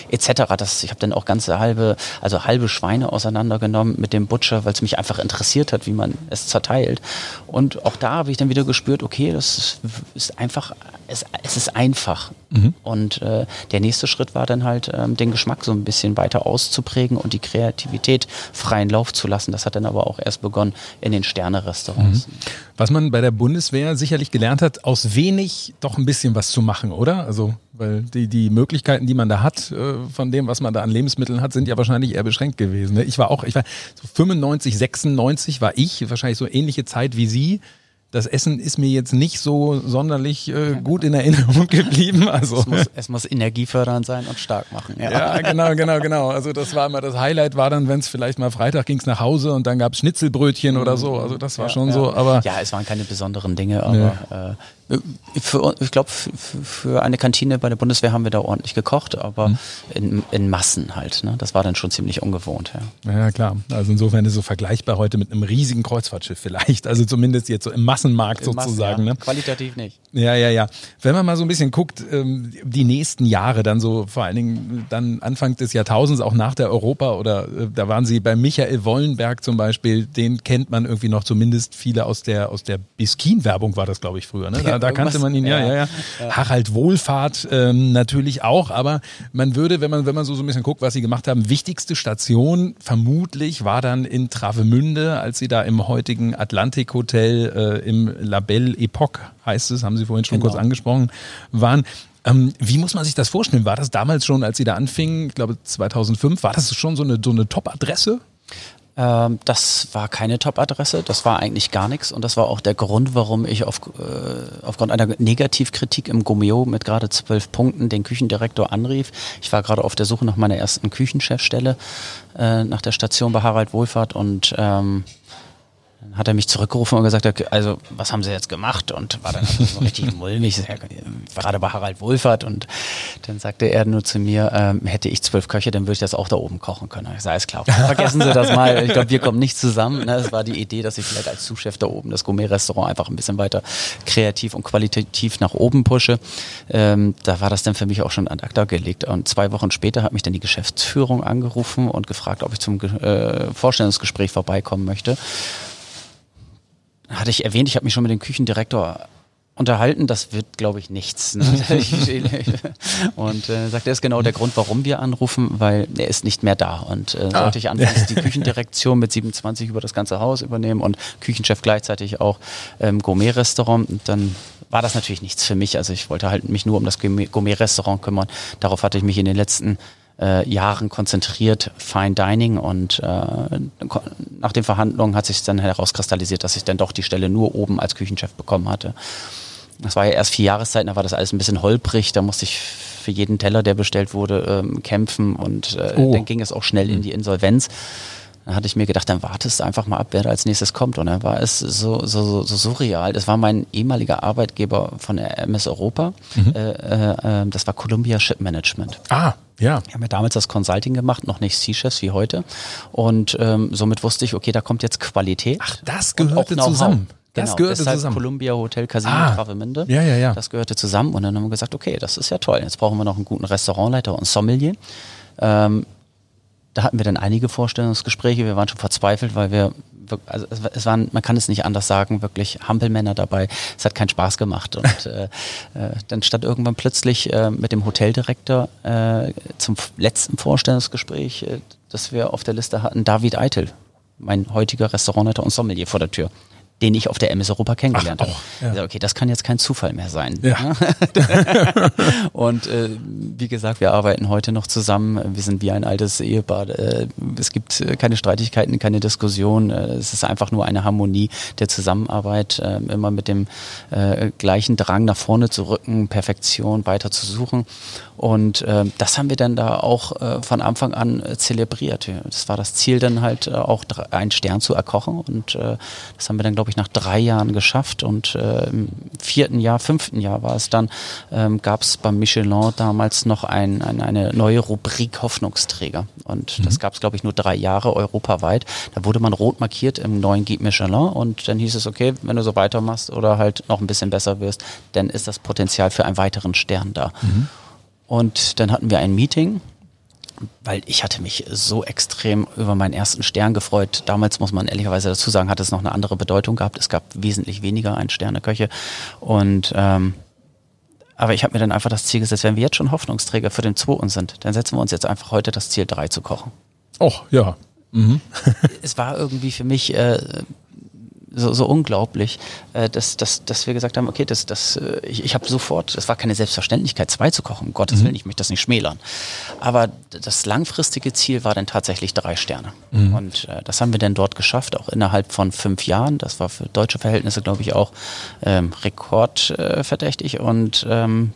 etc. Das, ich habe dann auch ganze halbe, also halbe Schweine auseinandergenommen mit dem Butcher, weil es mich einfach interessiert hat, wie man es zerteilt. Und auch da habe ich dann wieder gespürt, okay, das ist einfach, es, es ist einfach. Mhm. Und äh, der nächste Schritt war dann halt, ähm, den Geschmack so ein bisschen weiter auszuprägen und die Kreativität freien Lauf zu lassen. Das hat dann aber auch erst begonnen in den Sterne-Restaurants. Mhm. Was man bei der Bundeswehr sicherlich gelernt hat, aus wenig doch ein bisschen was zu machen, oder? Also, weil die, die Möglichkeiten, die man da hat, äh, von dem, was man da an Lebensmitteln hat, sind ja wahrscheinlich eher beschränkt gewesen. Ne? Ich war auch, ich war so 95, 96 war ich, wahrscheinlich so ähnliche Zeit wie Sie das Essen ist mir jetzt nicht so sonderlich äh, gut in Erinnerung (laughs) geblieben. Also es muss, es muss energiefördernd sein und stark machen. Ja. ja, genau, genau, genau. Also das war immer das Highlight, war dann, wenn es vielleicht mal Freitag ging es nach Hause und dann gab es Schnitzelbrötchen oder so. Also das war ja, schon ja. so. Aber ja, es waren keine besonderen Dinge, aber äh, für, ich glaube, für eine Kantine bei der Bundeswehr haben wir da ordentlich gekocht, aber mhm. in, in, Massen halt. Ne? Das war dann schon ziemlich ungewohnt. Ja. klar. Also insofern ist es so vergleichbar heute mit einem riesigen Kreuzfahrtschiff vielleicht. Also zumindest jetzt so im Massenmarkt Im sozusagen. Massen, ja. ne? Qualitativ nicht. Ja, ja, ja. Wenn man mal so ein bisschen guckt, ähm, die nächsten Jahre, dann so vor allen Dingen dann Anfang des Jahrtausends, auch nach der Europa oder äh, da waren sie bei Michael Wollenberg zum Beispiel, den kennt man irgendwie noch zumindest viele aus der, aus der Biskin-Werbung war das, glaube ich, früher. Ne? Da, da kannte man ihn, ja, ja, ja. ja. Harald Wohlfahrt ähm, natürlich auch, aber man würde, wenn man, wenn man so, so ein bisschen guckt, was sie gemacht haben, wichtigste Station vermutlich war dann in Travemünde, als sie da im heutigen Atlantik Hotel äh, im Label Epoque heißt es, haben Sie vorhin schon genau. kurz angesprochen, waren. Ähm, wie muss man sich das vorstellen? War das damals schon, als Sie da anfingen, ich glaube 2005, war das schon so eine, so eine Top-Adresse? Ähm, das war keine Top-Adresse, das war eigentlich gar nichts und das war auch der Grund, warum ich auf, äh, aufgrund einer Negativkritik im Gomeo mit gerade zwölf Punkten den Küchendirektor anrief. Ich war gerade auf der Suche nach meiner ersten Küchenchefstelle äh, nach der Station bei Harald Wohlfahrt und ähm, dann hat er mich zurückgerufen und gesagt, also was haben Sie jetzt gemacht? Und war dann so richtig (laughs) mulmig, gerade bei Harald Wohlfahrt. Und dann sagte er nur zu mir, ähm, hätte ich zwölf Köche, dann würde ich das auch da oben kochen können. Ich sage, ist klar, vergessen Sie das mal. Ich glaube, wir kommen nicht zusammen. Ne? Es war die Idee, dass ich vielleicht als Zuschef da oben das Gourmet-Restaurant einfach ein bisschen weiter kreativ und qualitativ nach oben pushe. Ähm, da war das dann für mich auch schon an acta gelegt. Und zwei Wochen später hat mich dann die Geschäftsführung angerufen und gefragt, ob ich zum äh, Vorstellungsgespräch vorbeikommen möchte hatte ich erwähnt, ich habe mich schon mit dem Küchendirektor unterhalten, das wird, glaube ich, nichts. Ne? (laughs) (laughs) und äh, sagt, er ist genau der Grund, warum wir anrufen, weil er ist nicht mehr da. Und äh, ah. sollte ich anfangs die (laughs) Küchendirektion mit 27 über das ganze Haus übernehmen und Küchenchef gleichzeitig auch ähm, Gourmet-Restaurant, dann war das natürlich nichts für mich. Also ich wollte halt mich nur um das Gourmet-Restaurant kümmern. Darauf hatte ich mich in den letzten äh, Jahren konzentriert Fine Dining und äh, nach den Verhandlungen hat sich dann herauskristallisiert, dass ich dann doch die Stelle nur oben als Küchenchef bekommen hatte. Das war ja erst vier Jahreszeiten, da war das alles ein bisschen holprig, da musste ich für jeden Teller, der bestellt wurde, ähm, kämpfen und äh, oh. dann ging es auch schnell in die Insolvenz. Dann hatte ich mir gedacht, dann wartest du einfach mal ab, wer da als nächstes kommt. Und dann war es so, so, so surreal. Das war mein ehemaliger Arbeitgeber von MS Europa. Mhm. Äh, äh, das war Columbia Ship Management. Ah, ja. Ich habe mir damals das Consulting gemacht, noch nicht C-Chefs wie heute. Und ähm, somit wusste ich, okay, da kommt jetzt Qualität. Ach, das gehörte zusammen. Das genau, gehörte zusammen. Columbia Hotel Casino ah, Travemünde. Ja, ja, ja. Das gehörte zusammen und dann haben wir gesagt, okay, das ist ja toll. Jetzt brauchen wir noch einen guten Restaurantleiter und Sommelier. Ähm, da hatten wir dann einige Vorstellungsgespräche. Wir waren schon verzweifelt, weil wir, also es waren, man kann es nicht anders sagen, wirklich Hampelmänner dabei. Es hat keinen Spaß gemacht. Und (laughs) äh, äh, dann stand irgendwann plötzlich äh, mit dem Hoteldirektor äh, zum letzten Vorstellungsgespräch, äh, das wir auf der Liste hatten, David Eitel, mein heutiger Restaurantleiter und Sommelier vor der Tür den ich auf der MS Europa kennengelernt habe. Ja. Okay, das kann jetzt kein Zufall mehr sein. Ja. (laughs) und äh, wie gesagt, wir arbeiten heute noch zusammen. Wir sind wie ein altes Ehepaar. Äh, es gibt äh, keine Streitigkeiten, keine Diskussion. Äh, es ist einfach nur eine Harmonie der Zusammenarbeit, immer mit dem äh, gleichen Drang nach vorne zu rücken, Perfektion weiter zu suchen. Und äh, das haben wir dann da auch äh, von Anfang an zelebriert. Das war das Ziel dann halt auch einen Stern zu erkochen und das haben wir dann glaube ich nach drei Jahren geschafft und äh, im vierten Jahr, fünften Jahr war es dann, ähm, gab es beim Michelin damals noch ein, ein, eine neue Rubrik Hoffnungsträger und mhm. das gab es glaube ich nur drei Jahre europaweit. Da wurde man rot markiert im neuen Guide Michelin und dann hieß es okay, wenn du so weitermachst oder halt noch ein bisschen besser wirst, dann ist das Potenzial für einen weiteren Stern da. Mhm. Und dann hatten wir ein Meeting, weil ich hatte mich so extrem über meinen ersten Stern gefreut. Damals muss man ehrlicherweise dazu sagen, hat es noch eine andere Bedeutung gehabt. Es gab wesentlich weniger Ein-Sterne-Köche. Und ähm, aber ich habe mir dann einfach das Ziel gesetzt, wenn wir jetzt schon Hoffnungsträger für den zweiten sind, dann setzen wir uns jetzt einfach heute das Ziel, drei zu kochen. Och, ja. Mhm. es war irgendwie für mich äh, so, so unglaublich, äh, dass, dass, dass wir gesagt haben, okay, das, das, äh, ich, ich habe sofort, es war keine Selbstverständlichkeit, zwei zu kochen, um Gottes mhm. Willen, ich möchte das nicht schmälern. Aber das langfristige Ziel war dann tatsächlich drei Sterne. Mhm. Und äh, das haben wir dann dort geschafft, auch innerhalb von fünf Jahren. Das war für deutsche Verhältnisse, glaube ich, auch ähm, rekordverdächtig. Und ähm,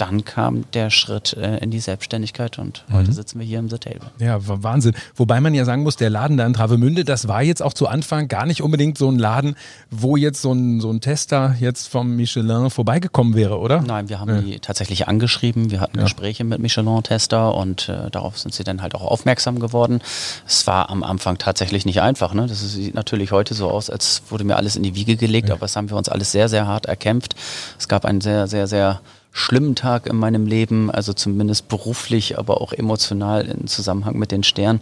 dann kam der Schritt äh, in die Selbstständigkeit und mhm. heute sitzen wir hier im The Table. Ja, Wahnsinn. Wobei man ja sagen muss, der Laden da in Travemünde, das war jetzt auch zu Anfang gar nicht unbedingt so ein Laden, wo jetzt so ein, so ein Tester jetzt vom Michelin vorbeigekommen wäre, oder? Nein, wir haben ja. die tatsächlich angeschrieben. Wir hatten ja. Gespräche mit Michelin-Tester und äh, darauf sind sie dann halt auch aufmerksam geworden. Es war am Anfang tatsächlich nicht einfach. Ne? Das sieht natürlich heute so aus, als wurde mir alles in die Wiege gelegt, ja. aber das haben wir uns alles sehr, sehr hart erkämpft. Es gab einen sehr, sehr, sehr schlimmen Tag in meinem Leben, also zumindest beruflich, aber auch emotional im Zusammenhang mit den Sternen,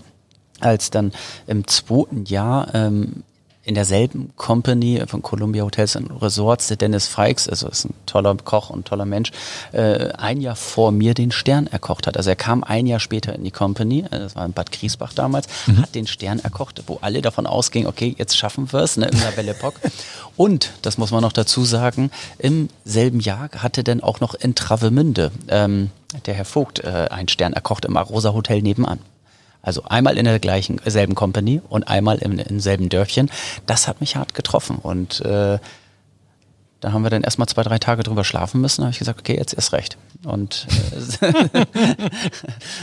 als dann im zweiten Jahr ähm, in derselben Company von Columbia Hotels and Resorts, der Dennis Feix, also ist ein toller Koch und toller Mensch, äh, ein Jahr vor mir den Stern erkocht hat. Also er kam ein Jahr später in die Company, äh, das war in Bad Griesbach damals, mhm. hat den Stern erkocht, wo alle davon ausgingen, okay, jetzt schaffen wir es, ne, in der Belle Epoque. (laughs) Und, das muss man noch dazu sagen, im selben Jahr hatte dann auch noch in Travemünde ähm, der Herr Vogt äh, einen Stern erkocht im Arosa Hotel nebenan. Also einmal in der gleichen, selben Company und einmal im, im selben Dörfchen. Das hat mich hart getroffen und äh, da haben wir dann erstmal zwei, drei Tage drüber schlafen müssen. Da habe ich gesagt, okay, jetzt erst recht. Und äh,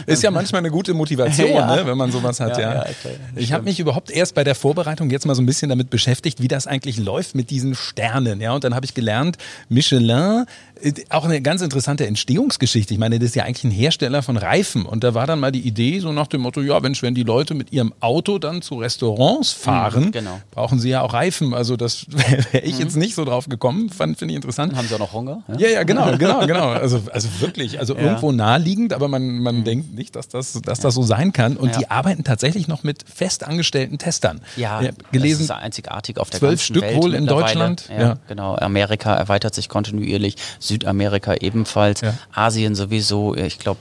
(laughs) ist ja manchmal eine gute Motivation, (laughs) ja. ne, wenn man sowas hat. Ja, ja. ja ich habe mich überhaupt erst bei der Vorbereitung jetzt mal so ein bisschen damit beschäftigt, wie das eigentlich läuft mit diesen Sternen. Ja, und dann habe ich gelernt, Michelin äh, auch eine ganz interessante Entstehungsgeschichte. Ich meine, das ist ja eigentlich ein Hersteller von Reifen. Und da war dann mal die Idee, so nach dem Motto, ja, Mensch, wenn die Leute mit ihrem Auto dann zu Restaurants fahren, mhm, genau. brauchen sie ja auch Reifen. Also das (laughs) wäre ich mhm. jetzt nicht so drauf gekommen, fand finde ich interessant. Haben sie auch noch Hunger? Ja, ja, ja genau, (laughs) genau, genau. Also, also wirklich, also ja. irgendwo naheliegend, aber man, man mhm. denkt nicht, dass das, dass das so sein kann. Und die arbeiten tatsächlich noch mit festangestellten Testern. Ja, gelesen, das ist einzigartig auf der zwölf ganzen Stück Welt wohl in Deutschland. Ja, genau. Amerika erweitert sich kontinuierlich. Südamerika ebenfalls. Asien sowieso. Ich glaube,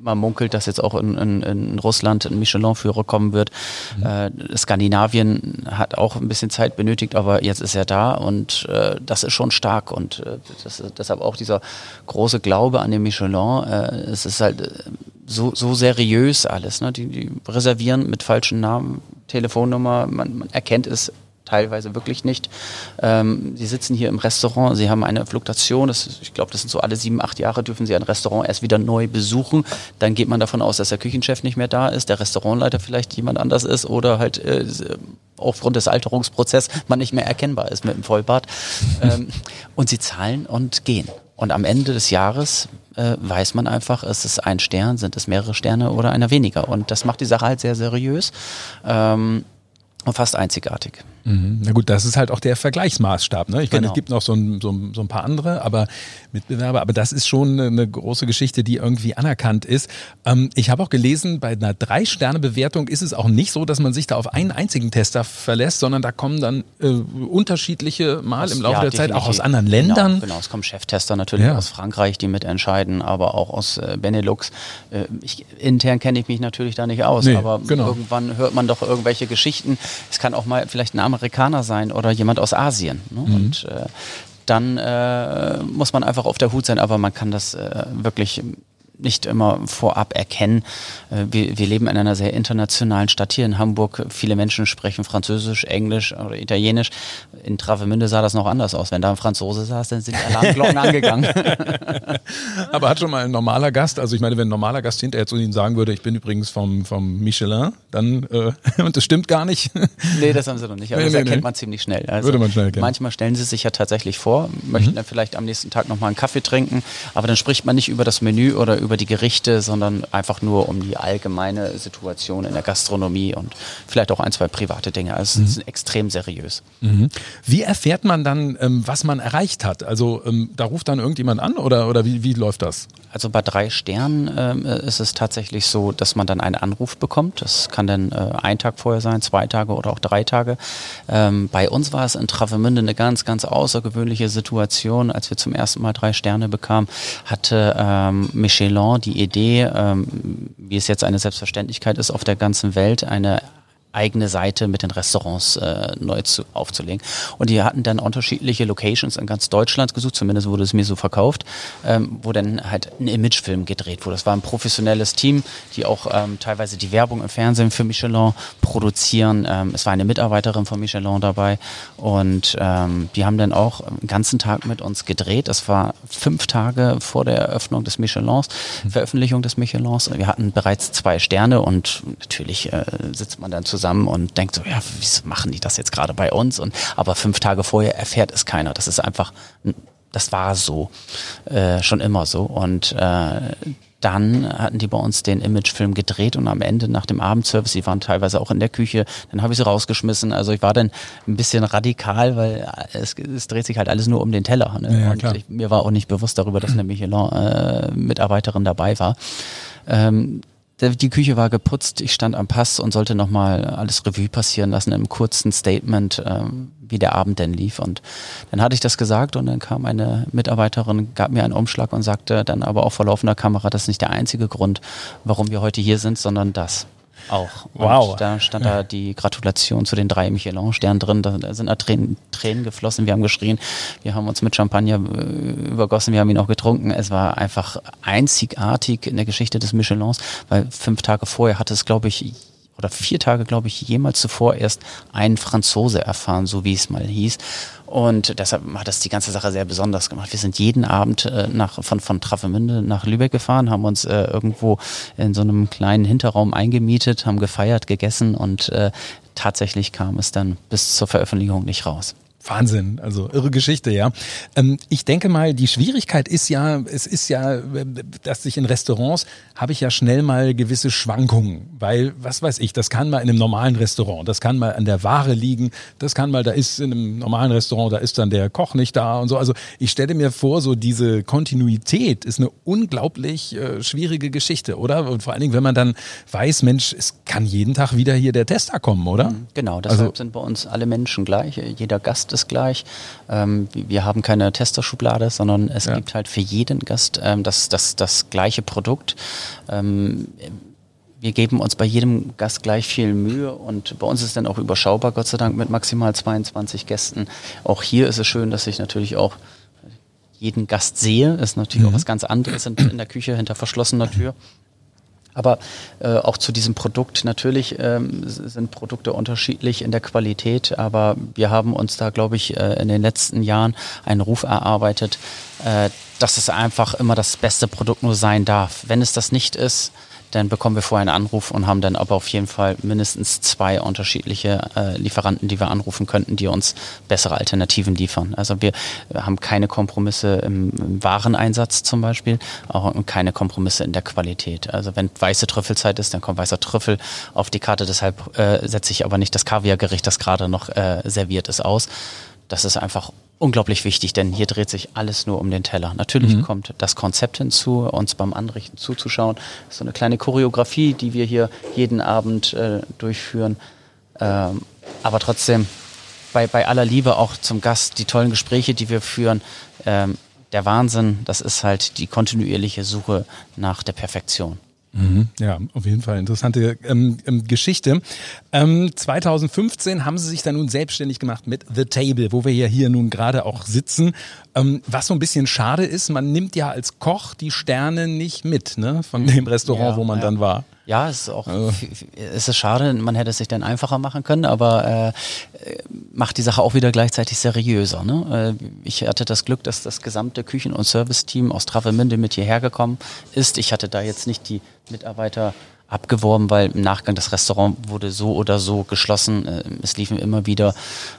man munkelt, dass jetzt auch in, in, in Russland ein Michelin-Führer kommen wird. Mhm. Äh, Skandinavien hat auch ein bisschen Zeit benötigt, aber jetzt ist er da und äh, das ist schon stark und äh, das, deshalb auch dieser große Glaube an den Michelin. Äh, es ist halt äh, so, so seriös alles. Ne? Die, die reservieren mit falschen Namen, Telefonnummer, man, man erkennt es teilweise wirklich nicht. Ähm, sie sitzen hier im Restaurant, sie haben eine Fluktuation, das, ich glaube, das sind so alle sieben, acht Jahre dürfen sie ein Restaurant erst wieder neu besuchen. Dann geht man davon aus, dass der Küchenchef nicht mehr da ist, der Restaurantleiter vielleicht jemand anders ist oder halt äh, aufgrund des Alterungsprozesses man nicht mehr erkennbar ist mit dem Vollbart. (laughs) ähm, und sie zahlen und gehen. Und am Ende des Jahres äh, weiß man einfach, ist es ein Stern, sind es mehrere Sterne oder einer weniger. Und das macht die Sache halt sehr seriös ähm, und fast einzigartig. Mhm. Na gut, das ist halt auch der Vergleichsmaßstab. Ne? Ich genau. meine, es gibt noch so ein, so, so ein paar andere aber Mitbewerber, aber das ist schon eine große Geschichte, die irgendwie anerkannt ist. Ähm, ich habe auch gelesen, bei einer Drei-Sterne-Bewertung ist es auch nicht so, dass man sich da auf einen einzigen Tester verlässt, sondern da kommen dann äh, unterschiedliche Mal aus, im Laufe ja, der definitiv. Zeit auch aus anderen genau, Ländern. Genau, genau, es kommen Cheftester natürlich ja. aus Frankreich, die mitentscheiden, aber auch aus äh, Benelux. Äh, ich, intern kenne ich mich natürlich da nicht aus, nee, aber genau. irgendwann hört man doch irgendwelche Geschichten. Es kann auch mal vielleicht ein Amerikaner sein oder jemand aus Asien. Ne? Mhm. Und äh, dann äh, muss man einfach auf der Hut sein, aber man kann das äh, wirklich nicht immer vorab erkennen. Äh, wir, wir leben in einer sehr internationalen Stadt hier in Hamburg. Viele Menschen sprechen Französisch, Englisch oder Italienisch. In Travemünde sah das noch anders aus. Wenn da ein Franzose saß, dann sind die Alarmglocken (laughs) angegangen. (laughs) Aber hat schon mal ein normaler Gast, also ich meine, wenn ein normaler Gast hinterher zu Ihnen sagen würde, ich bin übrigens vom, vom Michelin, dann, äh, (laughs) und das stimmt gar nicht. nee, das haben sie noch nicht, aber nee, das nee, erkennt nee. man ziemlich schnell. Also würde man schnell erkennen. Manchmal stellen sie sich ja tatsächlich vor, möchten mhm. dann vielleicht am nächsten Tag nochmal einen Kaffee trinken, aber dann spricht man nicht über das Menü oder über die Gerichte, sondern einfach nur um die allgemeine Situation in der Gastronomie und vielleicht auch ein, zwei private Dinge. Also mhm. es ist extrem seriös. Mhm. Wie erfährt man dann, ähm, was man erreicht hat? Also ähm, da ruft dann irgendjemand an oder, oder wie, wie läuft das? Also bei drei Sternen ähm, ist es tatsächlich so, dass man dann einen Anruf bekommt. Das kann dann äh, ein Tag vorher sein, zwei Tage oder auch drei Tage. Ähm, bei uns war es in Travemünde eine ganz, ganz außergewöhnliche Situation. Als wir zum ersten Mal drei Sterne bekamen, hatte ähm, Michelin die Idee, ähm, wie es jetzt eine Selbstverständlichkeit ist auf der ganzen Welt, eine eigene Seite mit den Restaurants äh, neu zu, aufzulegen. Und die hatten dann unterschiedliche Locations in ganz Deutschland gesucht, zumindest wurde es mir so verkauft, ähm, wo dann halt ein Imagefilm gedreht wurde. Das war ein professionelles Team, die auch ähm, teilweise die Werbung im Fernsehen für Michelin produzieren. Ähm, es war eine Mitarbeiterin von Michelin dabei und ähm, die haben dann auch einen ganzen Tag mit uns gedreht. Das war fünf Tage vor der Eröffnung des Michelins, mhm. Veröffentlichung des Michelins. Wir hatten bereits zwei Sterne und natürlich äh, sitzt man dann zusammen zusammen und denkt so, ja, wieso machen die das jetzt gerade bei uns? Und aber fünf Tage vorher erfährt es keiner. Das ist einfach, das war so, äh, schon immer so. Und äh, dann hatten die bei uns den Imagefilm gedreht und am Ende nach dem Abendservice, die waren teilweise auch in der Küche, dann habe ich sie rausgeschmissen. Also ich war dann ein bisschen radikal, weil es, es dreht sich halt alles nur um den Teller. Ne? Ja, und ich, mir war auch nicht bewusst darüber, dass eine Michelin-Mitarbeiterin äh, dabei war. Ähm, die Küche war geputzt, ich stand am Pass und sollte nochmal alles Revue passieren lassen im kurzen Statement, ähm, wie der Abend denn lief. Und dann hatte ich das gesagt und dann kam eine Mitarbeiterin, gab mir einen Umschlag und sagte dann aber auch vor laufender Kamera, das ist nicht der einzige Grund, warum wir heute hier sind, sondern das auch. Wow. Und da stand ja. da die Gratulation zu den drei Michelin-Sternen drin. Da sind da Tränen, Tränen geflossen. Wir haben geschrien. Wir haben uns mit Champagner äh, übergossen. Wir haben ihn auch getrunken. Es war einfach einzigartig in der Geschichte des Michelins, weil fünf Tage vorher hatte es, glaube ich, oder vier Tage, glaube ich, jemals zuvor erst ein Franzose erfahren, so wie es mal hieß. Und deshalb hat das die ganze Sache sehr besonders gemacht. Wir sind jeden Abend äh, nach, von, von Travemünde nach Lübeck gefahren, haben uns äh, irgendwo in so einem kleinen Hinterraum eingemietet, haben gefeiert, gegessen und äh, tatsächlich kam es dann bis zur Veröffentlichung nicht raus. Wahnsinn, also irre Geschichte, ja. Ähm, ich denke mal, die Schwierigkeit ist ja, es ist ja, dass sich in Restaurants habe ich ja schnell mal gewisse Schwankungen, weil, was weiß ich, das kann mal in einem normalen Restaurant, das kann mal an der Ware liegen, das kann mal, da ist in einem normalen Restaurant, da ist dann der Koch nicht da und so. Also ich stelle mir vor, so diese Kontinuität ist eine unglaublich äh, schwierige Geschichte, oder? Und vor allen Dingen, wenn man dann weiß, Mensch, es kann jeden Tag wieder hier der Tester kommen, oder? Mhm, genau, deshalb also, sind bei uns alle Menschen gleich, jeder Gast ist gleich. Ähm, wir haben keine Testerschublade, sondern es ja. gibt halt für jeden Gast ähm, das, das, das gleiche Produkt. Ähm, wir geben uns bei jedem Gast gleich viel Mühe und bei uns ist es dann auch überschaubar, Gott sei Dank, mit maximal 22 Gästen. Auch hier ist es schön, dass ich natürlich auch jeden Gast sehe. Ist natürlich mhm. auch was ganz anderes in, in der Küche hinter verschlossener Tür. Aber äh, auch zu diesem Produkt, natürlich ähm, sind Produkte unterschiedlich in der Qualität, aber wir haben uns da, glaube ich, äh, in den letzten Jahren einen Ruf erarbeitet, äh, dass es einfach immer das beste Produkt nur sein darf. Wenn es das nicht ist, dann bekommen wir vorher einen Anruf und haben dann aber auf jeden Fall mindestens zwei unterschiedliche äh, Lieferanten, die wir anrufen könnten, die uns bessere Alternativen liefern. Also wir haben keine Kompromisse im, im Wareneinsatz zum Beispiel, auch keine Kompromisse in der Qualität. Also wenn weiße Trüffelzeit ist, dann kommt weißer Trüffel auf die Karte. Deshalb äh, setze ich aber nicht das Kaviargericht, das gerade noch äh, serviert ist, aus. Das ist einfach unglaublich wichtig, denn hier dreht sich alles nur um den Teller. Natürlich mhm. kommt das Konzept hinzu, uns beim Anrichten zuzuschauen. So eine kleine Choreografie, die wir hier jeden Abend äh, durchführen. Ähm, aber trotzdem, bei, bei aller Liebe auch zum Gast, die tollen Gespräche, die wir führen, ähm, der Wahnsinn, das ist halt die kontinuierliche Suche nach der Perfektion. Mhm, ja, auf jeden Fall interessante ähm, ähm, Geschichte. Ähm, 2015 haben sie sich dann nun selbstständig gemacht mit The Table, wo wir ja hier nun gerade auch sitzen. Ähm, was so ein bisschen schade ist, man nimmt ja als Koch die Sterne nicht mit, ne, von dem Restaurant, ja, wo man ja. dann war. Ja, es ist auch also. es ist schade, man hätte es sich dann einfacher machen können, aber äh, macht die Sache auch wieder gleichzeitig seriöser. Ne? Äh, ich hatte das Glück, dass das gesamte Küchen- und Serviceteam aus Travemünde mit hierher gekommen ist. Ich hatte da jetzt nicht die Mitarbeiter abgeworben, weil im Nachgang das Restaurant wurde so oder so geschlossen. Äh, es liefen immer wieder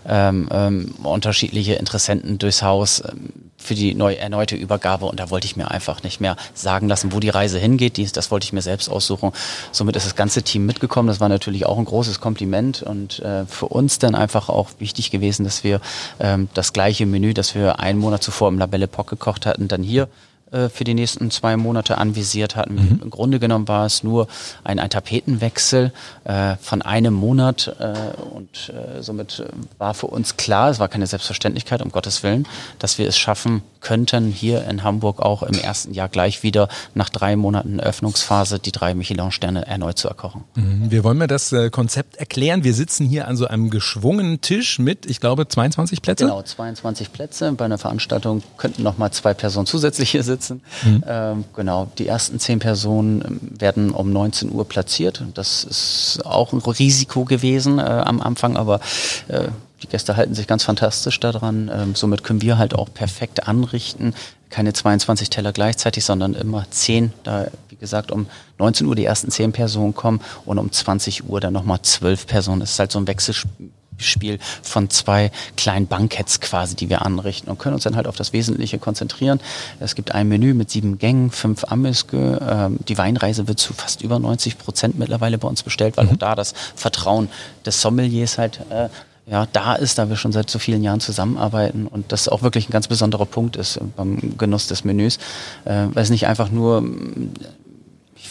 ähm, ähm, unterschiedliche Interessenten durchs Haus ähm, für die neu, erneute Übergabe und da wollte ich mir einfach nicht mehr sagen lassen, wo die Reise hingeht. Dies, das wollte ich mir selbst aussuchen. Somit ist das ganze Team mitgekommen. Das war natürlich auch ein großes Kompliment und äh, für uns dann einfach auch wichtig gewesen, dass wir ähm, das gleiche Menü, das wir einen Monat zuvor im Labelle Pock gekocht hatten, dann hier äh, für die nächsten zwei Monate anvisiert hatten. Mhm. Im Grunde genommen war es nur ein, ein Tapetenwechsel äh, von einem Monat äh, und äh, somit war für uns klar, es war keine Selbstverständlichkeit, um Gottes Willen, dass wir es schaffen könnten, hier in Hamburg auch im ersten Jahr gleich wieder nach drei Monaten Öffnungsphase die drei Michelin-Sterne erneut zu erkochen. Mhm. Wir wollen mir das Konzept erklären. Wir sitzen hier an so einem geschwungenen Tisch mit, ich glaube, 22 Plätze. Genau, 22 Plätze. Bei einer Veranstaltung könnten noch mal zwei Personen zusätzlich hier sitzen. Mhm. Ähm, genau, die ersten zehn Personen ähm, werden um 19 Uhr platziert. Das ist auch ein Risiko gewesen äh, am Anfang, aber äh, die Gäste halten sich ganz fantastisch daran. Ähm, somit können wir halt auch perfekt anrichten. Keine 22 Teller gleichzeitig, sondern immer 10. Da, wie gesagt, um 19 Uhr die ersten 10 Personen kommen und um 20 Uhr dann nochmal 12 Personen. Das ist halt so ein Wechselspiel von zwei kleinen Banketts quasi, die wir anrichten und können uns dann halt auf das Wesentliche konzentrieren. Es gibt ein Menü mit sieben Gängen, fünf Amüske. Ähm, die Weinreise wird zu fast über 90 Prozent mittlerweile bei uns bestellt, weil mhm. auch da das Vertrauen des Sommeliers halt äh, ja, da ist, da wir schon seit so vielen Jahren zusammenarbeiten und das auch wirklich ein ganz besonderer Punkt ist beim Genuss des Menüs, äh, weil es nicht einfach nur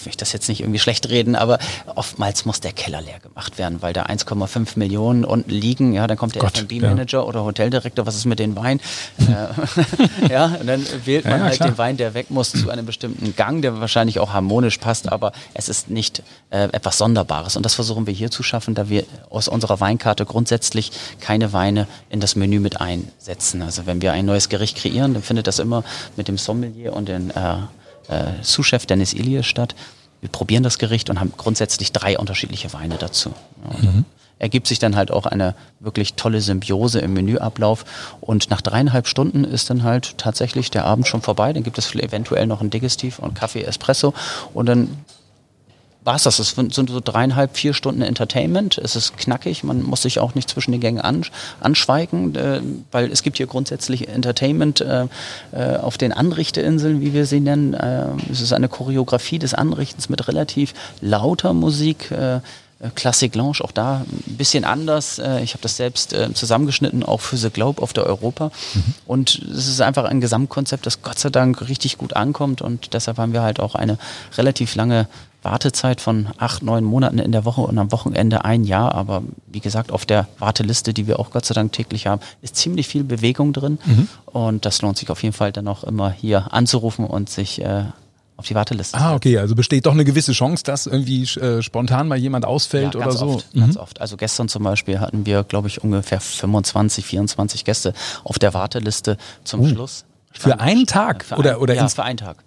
ich möchte das jetzt nicht irgendwie schlecht reden, aber oftmals muss der Keller leer gemacht werden, weil da 1,5 Millionen unten liegen. Ja, dann kommt der F&B-Manager ja. oder Hoteldirektor, was ist mit den Wein? (laughs) Äh, (laughs) ja, und dann wählt man ja, ja, halt klar. den Wein, der weg muss, zu einem bestimmten Gang, der wahrscheinlich auch harmonisch passt, aber es ist nicht äh, etwas Sonderbares. Und das versuchen wir hier zu schaffen, da wir aus unserer Weinkarte grundsätzlich keine Weine in das Menü mit einsetzen. Also wenn wir ein neues Gericht kreieren, dann findet das immer mit dem Sommelier und den äh, äh, Sous-Chef Dennis Ilias statt. Wir probieren das Gericht und haben grundsätzlich drei unterschiedliche Weine dazu. Mhm. Ergibt sich dann halt auch eine wirklich tolle Symbiose im Menüablauf. Und nach dreieinhalb Stunden ist dann halt tatsächlich der Abend schon vorbei. Dann gibt es eventuell noch ein Digestiv und Kaffee Espresso. Und dann war es das. Es sind so dreieinhalb, vier Stunden Entertainment. Es ist knackig, man muss sich auch nicht zwischen den Gängen anschweigen, äh, weil es gibt hier grundsätzlich Entertainment äh, äh, auf den Anrichteinseln, wie wir sie nennen. Äh, es ist eine Choreografie des Anrichtens mit relativ lauter Musik. Äh, Classic Lounge, auch da ein bisschen anders. Äh, ich habe das selbst zusammengeschnitten, auch für The Globe auf der Europa. Mhm. Und es ist einfach ein Gesamtkonzept, das Gott sei Dank richtig gut ankommt. Und deshalb haben wir halt auch eine relativ lange Wartezeit von acht, neun Monaten in der Woche und am Wochenende ein Jahr. Aber wie gesagt, auf der Warteliste, die wir auch Gott sei Dank täglich haben, ist ziemlich viel Bewegung drin. Mhm. Und das lohnt sich auf jeden Fall dann auch immer hier anzurufen und sich äh, auf die Warteliste. Ah, okay, also besteht doch eine gewisse Chance, dass irgendwie äh, spontan mal jemand ausfällt ja, oder so. Oft, mhm. Ganz oft. Also gestern zum Beispiel hatten wir, glaube ich, ungefähr 25, 24 Gäste auf der Warteliste zum uh, Schluss. Für einen Tag? Für oder, ein, oder ja, für einen Tag.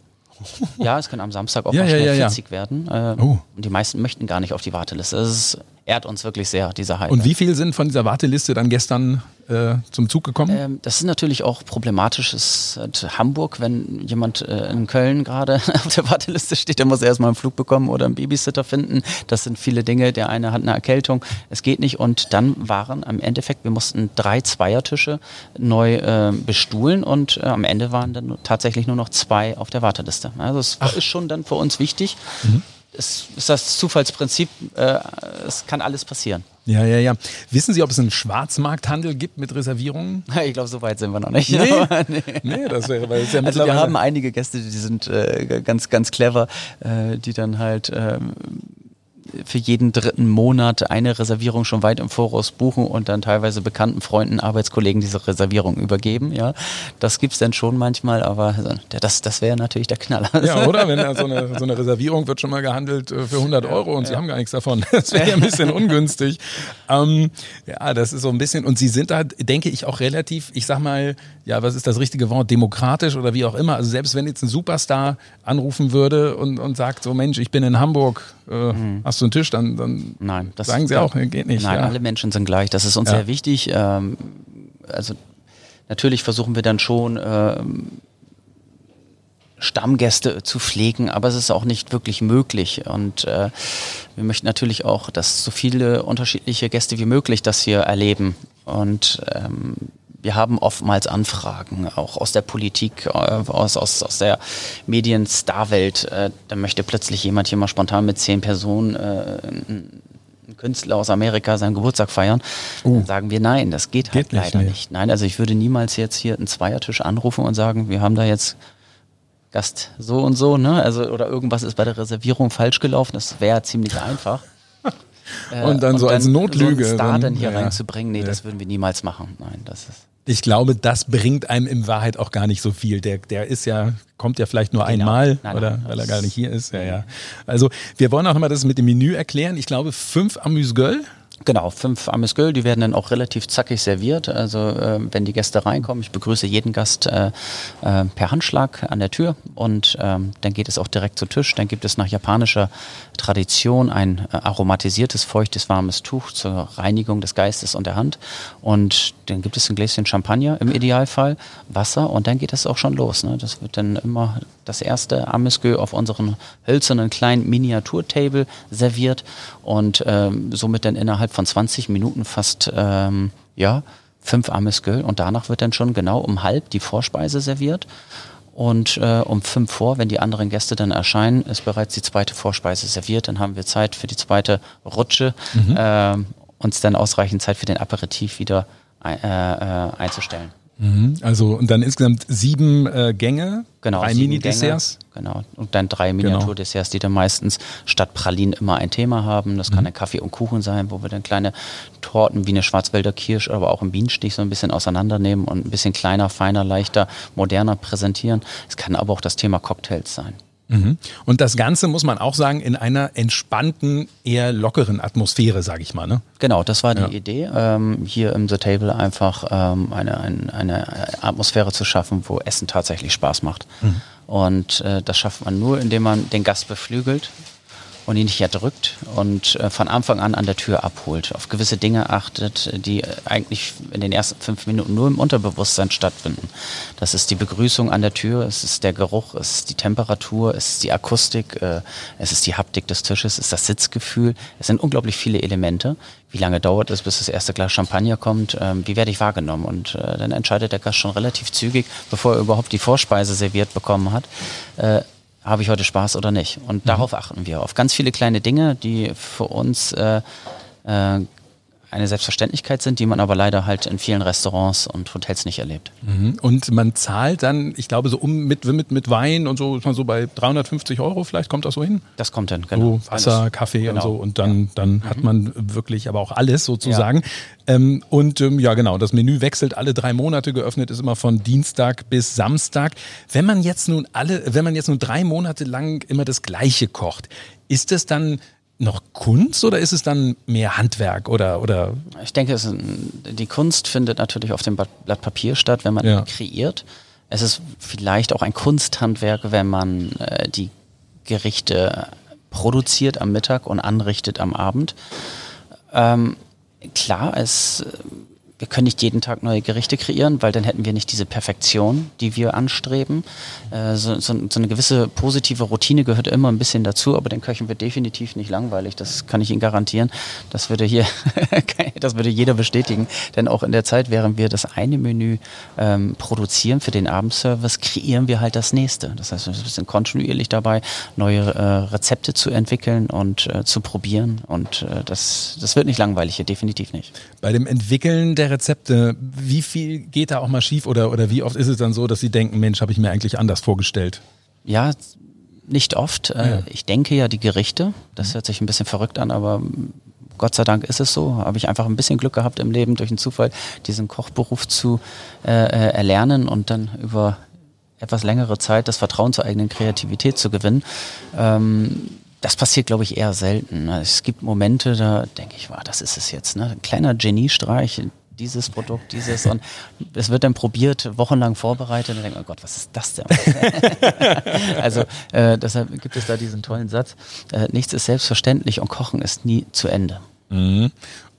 Ja, es kann am Samstag auch ja, mal schnell ja, ja, 40 werden. Äh, oh. Und die meisten möchten gar nicht auf die Warteliste. Das ist ehrt uns wirklich sehr, dieser Hype. Und wie viel sind von dieser Warteliste dann gestern äh, zum Zug gekommen? Ähm, das ist natürlich auch problematisch. Es ist Hamburg, wenn jemand äh, in Köln gerade (laughs) auf der Warteliste steht, der muss erstmal einen Flug bekommen oder einen Babysitter finden. Das sind viele Dinge. Der eine hat eine Erkältung, es geht nicht. Und dann waren am Endeffekt, wir mussten drei Zweiertische neu äh, bestuhlen und äh, am Ende waren dann tatsächlich nur noch zwei auf der Warteliste. Also es Ach. ist schon dann für uns wichtig. Mhm es ist das Zufallsprinzip, äh, es kann alles passieren. Ja, ja, ja. Wissen Sie, ob es einen Schwarzmarkthandel gibt mit Reservierungen? (laughs) Ich glaube, so weit sind wir noch nicht. Nee, (laughs) nee. nee das wäre, weil es ja also wir haben einige Gäste, die sind äh, ganz, ganz clever, äh, die dann halt ähm, für jeden dritten Monat eine Reservierung schon weit im Voraus buchen und dann teilweise bekannten Freunden, Arbeitskollegen diese Reservierung übergeben. Ja, das gibt's dann schon manchmal, aber das, das wäre natürlich der Knaller. Ja, (laughs) oder? Wenn so eine, so eine Reservierung wird schon mal gehandelt äh, für 100 Euro und ja. Sie haben gar nichts davon. (laughs) Das wäre ja ein bisschen ungünstig. Ähm, ja, das ist so ein bisschen, und Sie sind da, denke ich, auch relativ, ich sag mal, ja, was ist das richtige Wort, demokratisch oder wie auch immer. Also selbst wenn jetzt ein Superstar anrufen würde und, und sagt, so Mensch, ich bin in Hamburg, äh, mhm. hast du einen Tisch, dann, dann nein, das sagen sie auch, geht nicht. Nein, ja. alle Menschen sind gleich. Das ist uns ja. sehr wichtig. Ähm, also natürlich versuchen wir dann schon ähm, Stammgäste zu pflegen, aber es ist auch nicht wirklich möglich. Und äh, wir möchten natürlich auch, dass so viele unterschiedliche Gäste wie möglich das hier erleben. Und ähm, wir haben oftmals Anfragen, auch aus der Politik, äh, aus, aus, aus der Medien-Star-Welt. Äh, da möchte plötzlich jemand hier mal spontan mit zehn Personen äh, ein Künstler aus Amerika seinen Geburtstag feiern. Uh. Dann sagen wir nein, das geht, geht halt nicht, leider nee. nicht. Nein, also ich würde niemals jetzt hier einen Zweiertisch anrufen und sagen, wir haben da jetzt Gast so und so, ne? Also oder irgendwas ist bei der Reservierung falsch gelaufen. Das wäre ziemlich (laughs) einfach. und dann und so dann als Notlüge. So einen Star dann hier ja. reinzubringen, nee, ja. das würden wir niemals machen. Nein, das ist. Ich glaube, das bringt einem in Wahrheit auch gar nicht so viel. Der, der ist ja, kommt ja vielleicht nur genau. einmal nein, oder nein, weil er gar nicht hier ist. Ja, ja. Also wir wollen auch nochmal das mit dem Menü erklären. Ich glaube, fünf Amüsgöl Genau, fünf Amüsgöl, die werden dann auch relativ zackig serviert. Also äh, wenn die Gäste reinkommen, ich begrüße jeden Gast äh, äh, per Handschlag an der Tür und ähm, dann geht es auch direkt zu Tisch. Dann gibt es nach japanischer Tradition ein äh, aromatisiertes, feuchtes, warmes Tuch zur Reinigung des Geistes und der Hand. Und dann gibt es ein Gläschen Champagner im Idealfall, Wasser und dann geht es auch schon los. Ne? Das wird dann immer das erste Amüsgö auf unseren hölzernen kleinen Miniaturtable serviert und ähm, somit dann innerhalb von 20 Minuten fast ähm, ja fünf Amüsgö und danach wird dann schon genau um halb die Vorspeise serviert und äh, um fünf vor, wenn die anderen Gäste dann erscheinen, ist bereits die zweite Vorspeise serviert. Dann haben wir Zeit für die zweite Rutsche, mhm. äh, uns dann ausreichend Zeit für den Aperitif wieder äh, äh einzustellen. Mhm. Also und dann insgesamt sieben äh, Gänge, genau, drei Mini-Desserts. Genau, und dann drei genau. Miniatur-Desserts, die dann meistens statt Pralinen immer ein Thema haben. Das mhm. kann ein Kaffee und Kuchen sein, wo wir dann kleine Torten wie eine Schwarzwälder Kirsch, aber auch ein Bienenstich so ein bisschen auseinandernehmen und ein bisschen kleiner, feiner, leichter, moderner präsentieren. Es kann aber auch das Thema Cocktails sein. Mhm. Und das Ganze muss man auch sagen in einer entspannten, eher lockeren Atmosphäre, sage ich mal. Ne? Genau, das war die ja. Idee, ähm, hier im The Table einfach ähm, eine, eine, eine, Atmosphäre zu schaffen, wo Essen tatsächlich Spaß macht. Mhm. Und äh, das schafft man nur, indem man den Gast beflügelt und ihn nicht erdrückt und äh, von Anfang an an der Tür abholt, auf gewisse Dinge achtet, die eigentlich in den ersten fünf Minuten nur im Unterbewusstsein stattfinden. Das ist die Begrüßung an der Tür, es ist der Geruch, es ist die Temperatur, es ist die Akustik, äh, es ist die Haptik des Tisches, es ist das Sitzgefühl. Es sind unglaublich viele Elemente. Wie lange dauert es, bis das erste Glas Champagner kommt? Ähm, wie werde ich wahrgenommen? Und äh, dann entscheidet der Gast schon relativ zügig, bevor er überhaupt die Vorspeise serviert bekommen hat, habe ich heute Spaß oder nicht. Und mhm. darauf achten wir, auf ganz viele kleine Dinge, die für uns äh, äh, eine Selbstverständlichkeit sind, die man aber leider halt in vielen Restaurants und Hotels nicht erlebt. Mhm. Und man zahlt dann, ich glaube, so um mit, mit, mit Wein und so ist man so bei 350 Euro, vielleicht kommt das so hin? Das kommt dann, genau. So Wasser, Kaffee genau. und so. Und dann, ja. dann hat mhm. man wirklich aber auch alles sozusagen. Ja. Ähm, und ähm, ja, genau, das Menü wechselt alle drei Monate, geöffnet ist immer von Dienstag bis Samstag. Wenn man jetzt nun alle, wenn man jetzt nun drei Monate lang immer das Gleiche kocht, ist es dann noch Kunst oder ist es dann mehr Handwerk oder oder? Ich denke, ist, die Kunst findet natürlich auf dem Blatt Papier statt, wenn man ja. kreiert. Es ist vielleicht auch ein Kunsthandwerk, wenn man äh, die Gerichte produziert am Mittag und anrichtet am Abend. Ähm, klar, es wir können nicht jeden Tag neue Gerichte kreieren, weil dann hätten wir nicht diese Perfektion, die wir anstreben. Äh, so, so, so, eine gewisse positive Routine gehört immer ein bisschen dazu, aber den Köchen wird definitiv nicht langweilig. Das kann ich Ihnen garantieren. Das würde hier, (laughs) das würde jeder bestätigen. Denn auch in der Zeit, während wir das eine Menü ähm, produzieren für den Abendservice, kreieren wir halt das nächste. Das heißt, wir sind kontinuierlich dabei, neue äh, Rezepte zu entwickeln und äh, zu probieren. Und äh, das, das wird nicht langweilig hier, definitiv nicht. Bei dem Entwickeln der Rezepte, wie viel geht da auch mal schief oder, oder wie oft ist es dann so, dass Sie denken, Mensch, habe ich mir eigentlich anders vorgestellt? Ja, nicht oft. Äh, ja. Ich denke ja die Gerichte, das hört sich ein bisschen verrückt an, aber Gott sei Dank ist es so. Habe ich einfach ein bisschen Glück gehabt im Leben durch einen Zufall, diesen Kochberuf zu äh, äh, erlernen und dann über etwas längere Zeit das Vertrauen zur eigenen Kreativität zu gewinnen. Ähm, das passiert, glaube ich, eher selten. Es gibt Momente, da denke ich, wow, das ist es jetzt. Ne? Ein kleiner Geniestreich, dieses Produkt, dieses und es wird dann probiert, wochenlang vorbereitet und dann denkt oh Gott, was ist das denn? (laughs) also äh, deshalb gibt es da diesen tollen Satz, äh, nichts ist selbstverständlich und Kochen ist nie zu Ende. Mhm.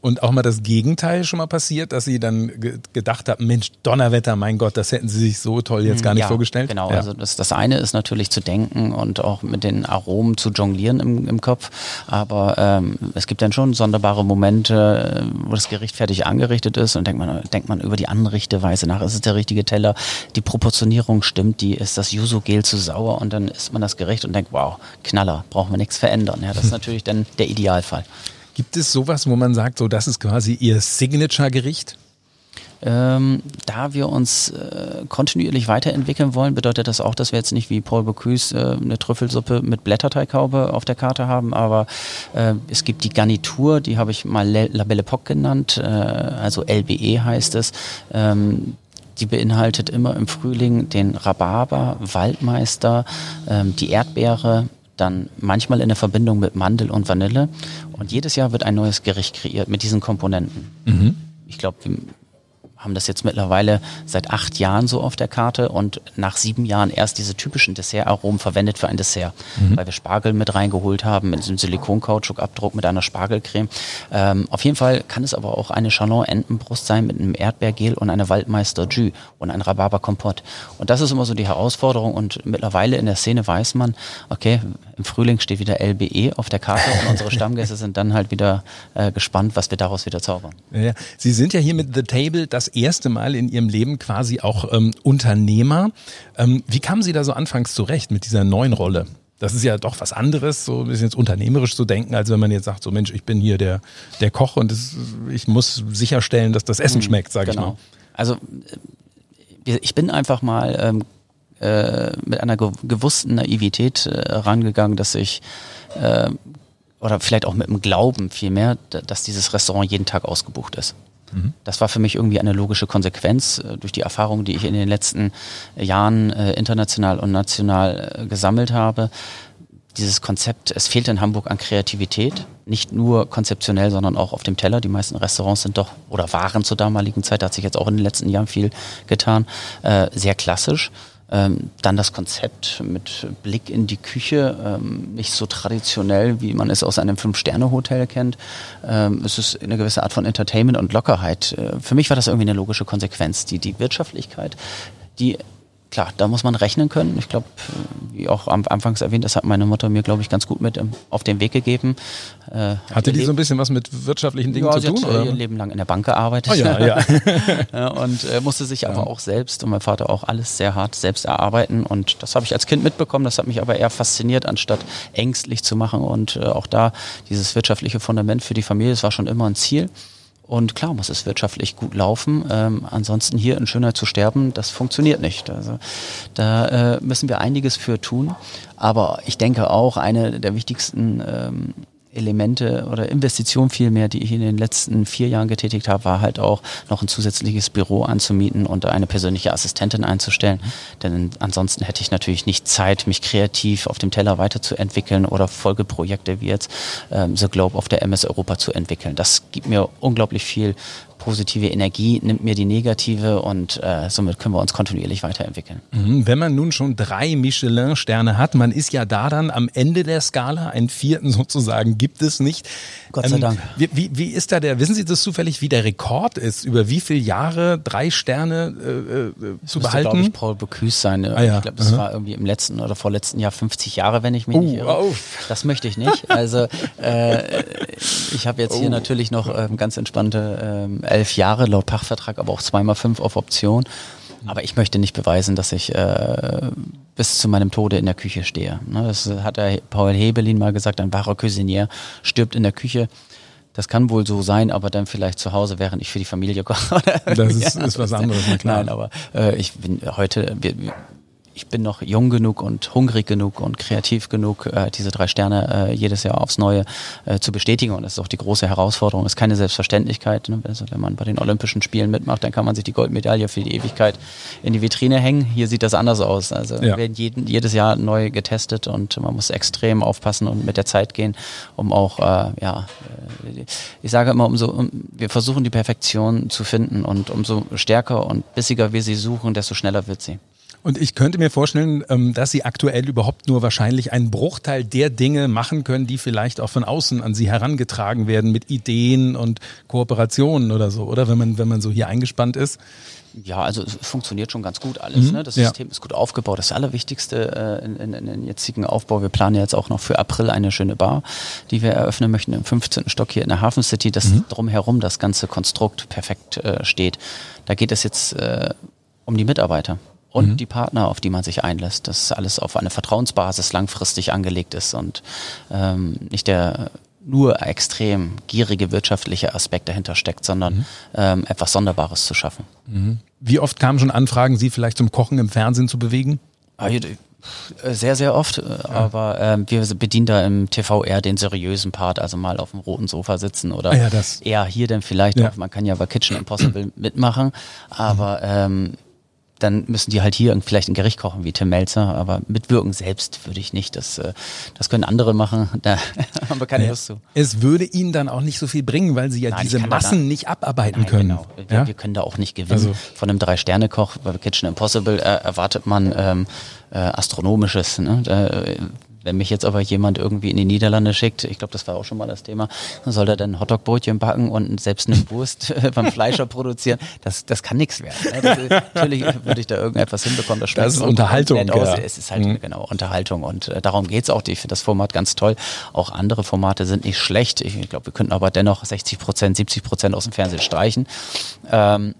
Und auch mal das Gegenteil schon mal passiert, dass Sie dann ge gedacht haben, Mensch, Donnerwetter, mein Gott, das hätten Sie sich so toll jetzt gar nicht ja, vorgestellt. Genau, ja. also das, das eine ist natürlich zu denken und auch mit den Aromen zu jonglieren im, im Kopf. Aber ähm, es gibt dann schon sonderbare Momente, wo das Gericht fertig angerichtet ist und denkt man, denkt man über die Anrichteweise nach. Ist es der richtige Teller? Die Proportionierung stimmt, die ist das Yuzu-Gel zu sauer und dann isst man das Gericht und denkt, wow, Knaller, brauchen wir nichts verändern. Ja, das ist (laughs) natürlich dann der Idealfall. Gibt es sowas, wo man sagt, so das ist quasi Ihr Signature-Gericht? Ähm, da wir uns äh, kontinuierlich weiterentwickeln wollen, bedeutet das auch, dass wir jetzt nicht wie Paul Bocuse äh, eine Trüffelsuppe mit Blätterteighaube auf der Karte haben, aber äh, es gibt die Garnitur, die habe ich mal La Belle Epoque genannt, äh, also LBE heißt es. Ähm, die beinhaltet immer im Frühling den Rhabarber, Waldmeister, ähm, die Erdbeere, dann manchmal in der Verbindung mit Mandel und Vanille. Und jedes Jahr wird ein neues Gericht kreiert mit diesen Komponenten. Mhm. Ich glaube, haben das jetzt mittlerweile seit acht Jahren so auf der Karte und nach sieben Jahren erst diese typischen Dessertaromen verwendet für ein Dessert, mhm. weil wir Spargel mit reingeholt haben, mit diesem Silikonkautschukabdruck, mit einer Spargelcreme. Ähm, auf jeden Fall kann es aber auch eine Chalon-Entenbrust sein mit einem Erdbeergel und einer Waldmeister Jus und ein Rhabarber-Kompott. Und das ist immer so die Herausforderung und mittlerweile in der Szene weiß man, okay, im Frühling steht wieder LBE auf der Karte und unsere Stammgäste (laughs) sind dann halt wieder äh, gespannt, was wir daraus wieder zaubern. Ja, Sie sind ja hier mit The Table das erste Mal in Ihrem Leben quasi auch ähm, Unternehmer. Ähm, wie kamen Sie da so anfangs zurecht mit dieser neuen Rolle? Das ist ja doch was anderes, so ein bisschen jetzt unternehmerisch zu denken, als wenn man jetzt sagt, so Mensch, ich bin hier der, der Koch und das, ich muss sicherstellen, dass das Essen mhm, schmeckt, sage genau. ich mal. Also äh, ich bin einfach mal ähm, äh, mit einer gewussten Naivität äh, rangegangen, dass ich äh, oder vielleicht auch mit dem Glauben vielmehr, dass dieses Restaurant jeden Tag ausgebucht ist. Mhm. Das war für mich irgendwie eine logische Konsequenz äh, durch die Erfahrung, die ich in den letzten Jahren äh, international und national äh, gesammelt habe. Dieses Konzept, es fehlt in Hamburg an Kreativität, nicht nur konzeptionell, sondern auch auf dem Teller. Die meisten Restaurants sind doch oder waren zur damaligen Zeit, da hat sich jetzt auch in den letzten Jahren viel getan, sehr klassisch. Ähm, dann das Konzept mit Blick in die Küche, ähm, nicht so traditionell, wie man es aus einem Fünf-Sterne-Hotel kennt. Ähm, es ist eine gewisse Art von Entertainment und Lockerheit. Äh, für mich war das irgendwie eine logische Konsequenz. Die, die Wirtschaftlichkeit, die klar, da muss man rechnen können. Ich glaube, wie auch am Anfangs erwähnt, das hat meine Mutter mir, glaube ich, ganz gut mit auf den Weg gegeben. Äh, Hatte die so ein bisschen was mit wirtschaftlichen Dingen ja, zu tun? Sie hat oder? ihr Leben lang in der Bank gearbeitet. Oh, ja, ja. (laughs) und äh, musste sich ja. aber auch selbst und mein Vater auch alles sehr hart selbst erarbeiten. Und das habe ich als Kind mitbekommen. Das hat mich aber eher fasziniert, anstatt ängstlich zu machen. Und äh, auch da dieses wirtschaftliche Fundament für die Familie, das war schon immer ein Ziel. Und klar muss es wirtschaftlich gut laufen. Ähm, ansonsten hier in Schönheit zu sterben, das funktioniert nicht. Also da äh, müssen wir einiges für tun. Aber ich denke auch, eine der wichtigsten ähm, Elemente oder Investitionen vielmehr, die ich in den letzten vier Jahren getätigt habe, war halt auch noch ein zusätzliches Büro anzumieten und eine persönliche Assistentin einzustellen. Denn ansonsten hätte ich natürlich nicht Zeit, mich kreativ auf dem Teller weiterzuentwickeln oder Folgeprojekte wie jetzt ähm, The Globe auf der MS Europa zu entwickeln. Das gibt mir unglaublich viel positive Energie nimmt mir die negative und äh, somit können wir uns kontinuierlich weiterentwickeln. Mhm. Wenn man nun schon drei Michelin-Sterne hat, man ist ja da dann am Ende der Skala, einen vierten (laughs) sozusagen gibt es nicht. Gott sei ähm, Dank. Wie, wie, wie, ist da der, wissen Sie das zufällig, wie der Rekord ist, über wie viele Jahre drei Sterne äh, äh, zu müsste, behalten? glaube ich, Paul Bocuse sein. Ah, ja. Ich glaube, das Aha. war irgendwie im letzten oder vorletzten Jahr 50 Jahre, wenn ich mich oh, nicht irre. Oh. Das möchte ich nicht. Also äh, ich habe jetzt oh. hier natürlich noch ähm, ganz entspannte ähm, elf Jahre laut Pachtvertrag, aber auch zweimal fünf auf Option. Aber ich möchte nicht beweisen, dass ich äh, bis zu meinem Tode in der Küche stehe. Ne, das hat der Paul Hebelin mal gesagt, ein wahrer Cuisinier stirbt in der Küche. Das kann wohl so sein, aber dann vielleicht zu Hause, während ich für die Familie koche. (laughs) das ist, ist was anderes, na klar. Nein, aber äh, ich bin heute, wir, ich bin noch jung genug und hungrig genug und kreativ genug, äh, diese drei Sterne äh, jedes Jahr aufs Neue äh, zu bestätigen. Und das ist auch die große Herausforderung. Das ist keine Selbstverständlichkeit. Ne? Also wenn man bei den Olympischen Spielen mitmacht, dann kann man sich die Goldmedaille für die Ewigkeit in die Vitrine hängen. Hier sieht das anders aus. Also ja. werden jeden, jedes Jahr neu getestet und man muss extrem aufpassen und mit der Zeit gehen, um auch, äh, ja, äh, ich sage immer, umso, um, wir versuchen die Perfektion zu finden und umso stärker und bissiger wir sie suchen, desto schneller wird sie. Und ich könnte mir vorstellen, ähm, dass Sie aktuell überhaupt nur wahrscheinlich einen Bruchteil der Dinge machen können, die vielleicht auch von außen an Sie herangetragen werden mit Ideen und Kooperationen oder so, oder? Wenn man, wenn man so hier eingespannt ist. Ja, also es funktioniert schon ganz gut alles. Mhm, ne? Das System ja. ist gut aufgebaut. Das Allerwichtigste äh, in, in, in den jetzigen Aufbau. Wir planen jetzt auch noch für April eine schöne Bar, die wir eröffnen möchten im 15. Stock hier in der Hafen City, dass mhm. drumherum das ganze Konstrukt perfekt äh, steht. Da geht es jetzt äh, um die Mitarbeiter und mhm. die Partner, auf die man sich einlässt, dass alles auf eine Vertrauensbasis langfristig angelegt ist und ähm, nicht der nur extrem gierige wirtschaftliche Aspekt dahinter steckt, sondern mhm. ähm, etwas Sonderbares zu schaffen. Mhm. Wie oft kamen schon Anfragen, Sie vielleicht zum Kochen im Fernsehen zu bewegen? Ah, sehr, sehr oft, äh, ja. aber ähm, wir bedienen da im TV eher den seriösen Part, also mal auf dem roten Sofa sitzen oder ah ja, eher hier denn vielleicht, ja. auch, man kann ja bei Kitchen Impossible mitmachen, aber ähm, dann müssen die halt hier vielleicht ein Gericht kochen wie Tim Melzer, aber mitwirken selbst würde ich nicht. Das, äh, das können andere machen, (laughs) da haben wir keine ja, Lust zu. Es würde ihnen dann auch nicht so viel bringen, weil sie ja Nein, diese Massen da, nicht abarbeiten Nein, können. Genau. Wir, ja? wir, können da auch nicht gewinnen. Also. Von einem Drei-Sterne-Koch bei Kitchen Impossible äh, erwartet man ähm, äh, Astronomisches. Ne? Da, wenn mich jetzt aber jemand irgendwie in die Niederlande schickt, ich glaube, das war auch schon mal das Thema, dann soll er dann Hotdog-Brötchen backen und selbst eine Wurst (laughs) beim Fleischer produzieren. Das, das kann nichts werden. Ne? Ist, natürlich würde ich da irgendetwas hinbekommen. Das, das ist Unterhaltung. Ja. Es ist halt mhm. genau Unterhaltung und äh, darum geht's auch. Ich finde das Format ganz toll. Auch andere Formate sind nicht schlecht. Ich glaube, wir könnten aber dennoch 60 Prozent, 70 Prozent aus dem Fernsehen streichen. Ähm,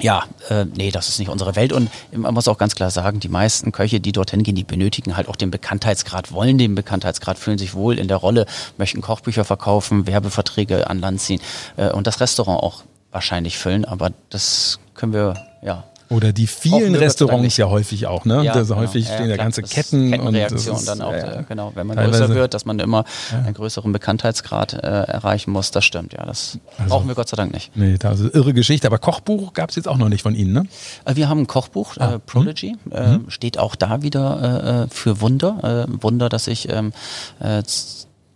ja, äh, nee, das ist nicht unsere Welt. Und man muss auch ganz klar sagen, die meisten Köche, die dorthin gehen, die benötigen halt auch den Bekanntheitsgrad, wollen den Bekanntheitsgrad, fühlen sich wohl in der Rolle, möchten Kochbücher verkaufen, Werbeverträge an Land ziehen äh, und das Restaurant auch wahrscheinlich füllen. Aber das können wir, ja, oder die vielen Restaurants ja häufig auch, ne? Ja, das genau. häufig ja, stehen ja, ganze Ketten und das ist, dann auch, ja, genau, wenn man größer wird, dass man immer einen größeren Bekanntheitsgrad äh, erreichen muss, das stimmt, ja. Das also, brauchen wir Gott sei Dank nicht. Nee, das ist irre Geschichte, aber Kochbuch gab es jetzt auch noch nicht von Ihnen, ne? Äh, wir haben ein Kochbuch, ah. äh, Prodigy, mhm. äh, steht auch da wieder äh, für Wunder. Äh, Wunder, dass ich ähm, äh,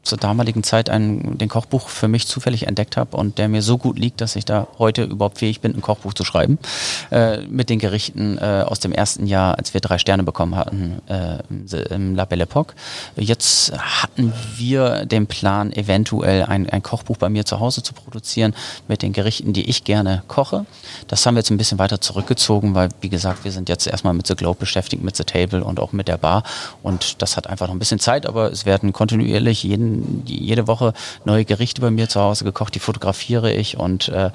zur damaligen Zeit einen, den Kochbuch für mich zufällig entdeckt habe und der mir so gut liegt, dass ich da heute überhaupt fähig bin, ein Kochbuch zu schreiben. Äh, mit den Gerichten äh, aus dem ersten Jahr, als wir drei Sterne bekommen hatten äh, im La Belle Époque. Jetzt hatten wir den Plan, eventuell ein, ein Kochbuch bei mir zu Hause zu produzieren mit den Gerichten, die ich gerne koche. Das haben wir jetzt ein bisschen weiter zurückgezogen, weil, wie gesagt, wir sind jetzt erstmal mit The Globe beschäftigt, mit The Table und auch mit der Bar. Und das hat einfach noch ein bisschen Zeit, aber es werden kontinuierlich jeden jede Woche neue Gerichte bei mir zu Hause gekocht, die fotografiere ich und äh,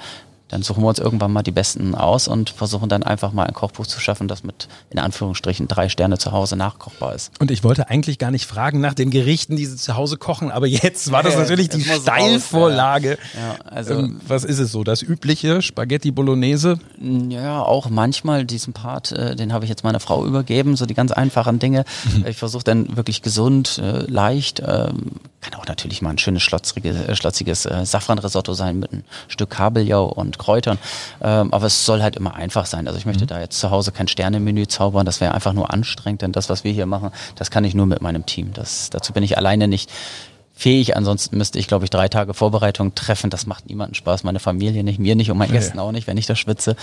dann suchen wir uns irgendwann mal die besten aus und versuchen dann einfach mal ein Kochbuch zu schaffen, das mit in Anführungsstrichen drei Sterne zu Hause nachkochbar ist. Und ich wollte eigentlich gar nicht fragen nach den Gerichten, die Sie zu Hause kochen, aber jetzt war das natürlich die Steilvorlage. Ja, also ähm, was ist es so? Das übliche Spaghetti Bolognese? Ja, auch manchmal diesen Part, äh, den habe ich jetzt meiner Frau übergeben, so die ganz einfachen Dinge. Mhm. Ich versuche dann wirklich gesund, äh, leicht, ähm, kann auch natürlich mal ein schönes schlotziges, äh, schlotziges Safranrisotto sein mit einem Stück Kabeljau und Kräutern. Ähm, aber es soll halt immer einfach sein. Also ich möchte mhm. da jetzt zu Hause kein Sternemenü zaubern. Das wäre einfach nur anstrengend, denn das, was wir hier machen, das kann ich nur mit meinem Team. Das, dazu bin ich alleine nicht fähig. Ansonsten müsste ich, glaube ich, drei Tage Vorbereitung treffen. Das macht niemanden Spaß. Meine Familie nicht, mir nicht und meinen Gästen auch nicht, wenn ich da schwitze.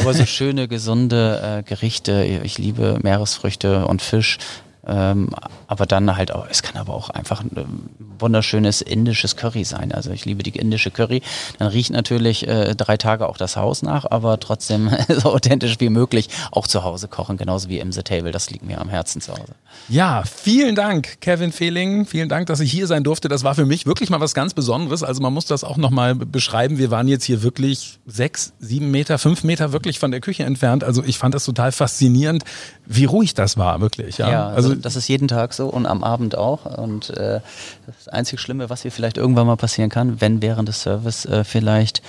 Aber so schöne, gesunde äh, Gerichte. Ich liebe Meeresfrüchte und Fisch. Ähm, aber dann halt auch, es kann aber auch einfach ein wunderschönes indisches Curry sein. Also ich liebe die indische Curry. Dann riecht natürlich äh, drei Tage auch das Haus nach, aber trotzdem (laughs) so authentisch wie möglich auch zu Hause kochen, genauso wie im The Table. Das liegt mir am Herzen zu Hause. Ja, vielen Dank, Kevin Fehling. Vielen Dank, dass ich hier sein durfte. Das war für mich wirklich mal was ganz Besonderes. Also man muss das auch nochmal beschreiben. Wir waren jetzt hier wirklich sechs, sieben Meter, fünf Meter wirklich von der Küche entfernt. Also ich fand das total faszinierend, wie ruhig das war, wirklich. Ja, ja also das ist jeden Tag so und am Abend auch. Und äh, das einzig Schlimme, was hier vielleicht irgendwann mal passieren kann, wenn während des Service äh, vielleicht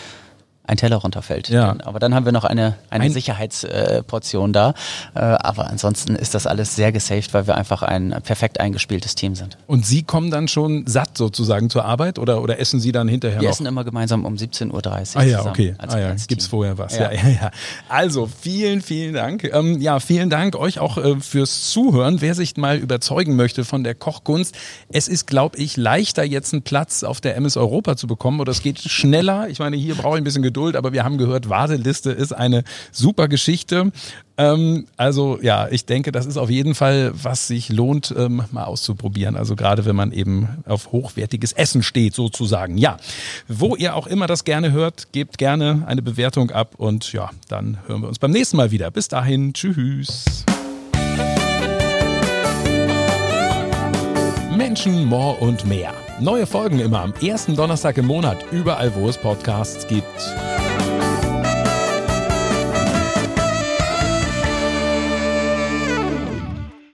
ein Teller runterfällt. Ja. Aber dann haben wir noch eine, eine ein Sicherheitsportion äh, da. Äh, aber ansonsten ist das alles sehr gesaved, weil wir einfach ein perfekt eingespieltes Team sind. Und Sie kommen dann schon satt sozusagen zur Arbeit oder, oder essen Sie dann hinterher wir noch? essen immer gemeinsam um 17.30 Uhr. Ah ja, okay. Ah, ja. Gibt es vorher was? Ja. ja. Ja, ja, Also vielen, vielen Dank. Ähm, ja, vielen Dank euch auch äh, fürs Zuhören. Wer sich mal überzeugen möchte von der Kochkunst, es ist, glaube ich, leichter jetzt einen Platz auf der MS Europa zu bekommen oder es geht schneller. Ich meine, hier brauche ich ein bisschen Geduld Geduld, aber wir haben gehört, Warteliste ist eine super Geschichte. Ähm, also ja, ich denke, das ist auf jeden Fall, was sich lohnt, ähm, mal auszuprobieren. Also gerade wenn man eben auf hochwertiges Essen steht, sozusagen. Ja, wo ihr auch immer das gerne hört, gebt gerne eine Bewertung ab und ja, dann hören wir uns beim nächsten Mal wieder. Bis dahin, tschüss. Menschen, More und mehr. Neue Folgen immer am ersten Donnerstag im Monat, überall wo es Podcasts gibt.